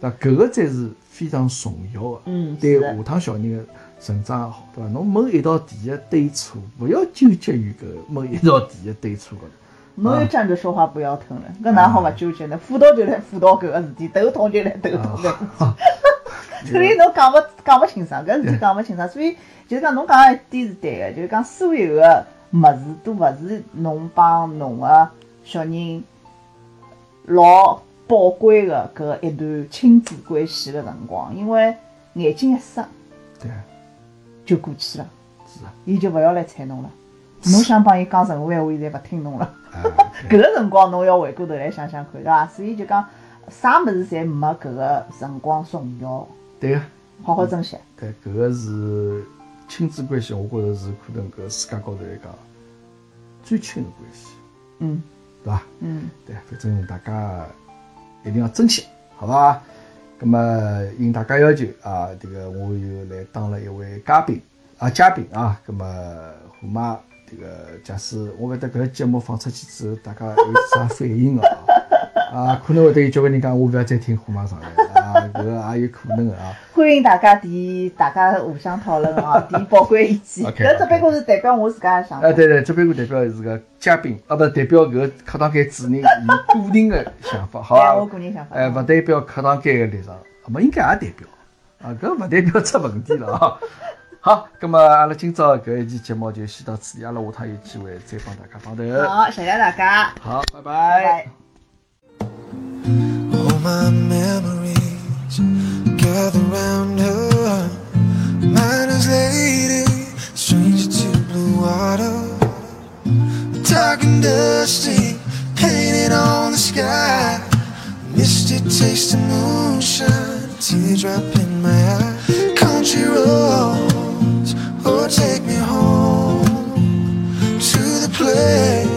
对伐？搿个才是非常重要的。嗯对下趟小人的成长也好，对伐？侬某一道题的对错，勿要纠结于搿某一道题的对错高头。侬又站着说话不腰疼了，搿哪好勿纠结呢？辅导就来辅导搿个事体，头痛就来头痛 所以侬讲勿讲勿清爽，搿事体讲勿清爽，所以就是讲侬讲一点是对个，就是讲所有个物事都勿是侬帮侬个小人老宝贵个搿一段亲子关系个辰光，因为眼睛一湿对，就过去了，是啊，伊就勿要来睬侬了。侬想帮伊讲任何闲话，伊侪勿听侬了。啊，搿个辰光侬要回过头来想想看，对伐？所以就讲啥物事侪没搿个辰光重要，对个。好好珍惜。对，搿个是亲子关系，我觉着是可能搿世界高头来讲最亲的关系，嗯对伐？嗯。对，反正大家一定要珍惜，好伐？咁么应大家要求啊，这个我又来当了一位嘉宾啊，嘉宾啊，咁么虎妈这个假使我勿晓得搿个节目放出去之后，大家有啥反应啊？啊，可能会得有交关人讲我勿要再听虎妈上来啊，搿个也有可能的啊。欢迎大家提大家互相讨论啊，提宝贵意见。搿只不过是代表我自家的想法哎，。对对，这边个代表是个嘉宾，啊，不代表搿个课堂间主人伊个人的想法，好哎，伐？我个人想法。哎，勿代表课堂间的立场，啊，么应该也代表，啊，搿勿代表出问题了啊。好，葛么阿拉今朝搿一期节目就先到此地，阿拉下趟有机会再帮大家碰头。好，谢谢大家，好，拜拜拜拜。my memories gather round her. Miner's lady, stranger to blue water. Dark and dusty, painted on the sky. Misty taste of moonshine, teardrop in my eye. Country roads, oh, take me home to the place.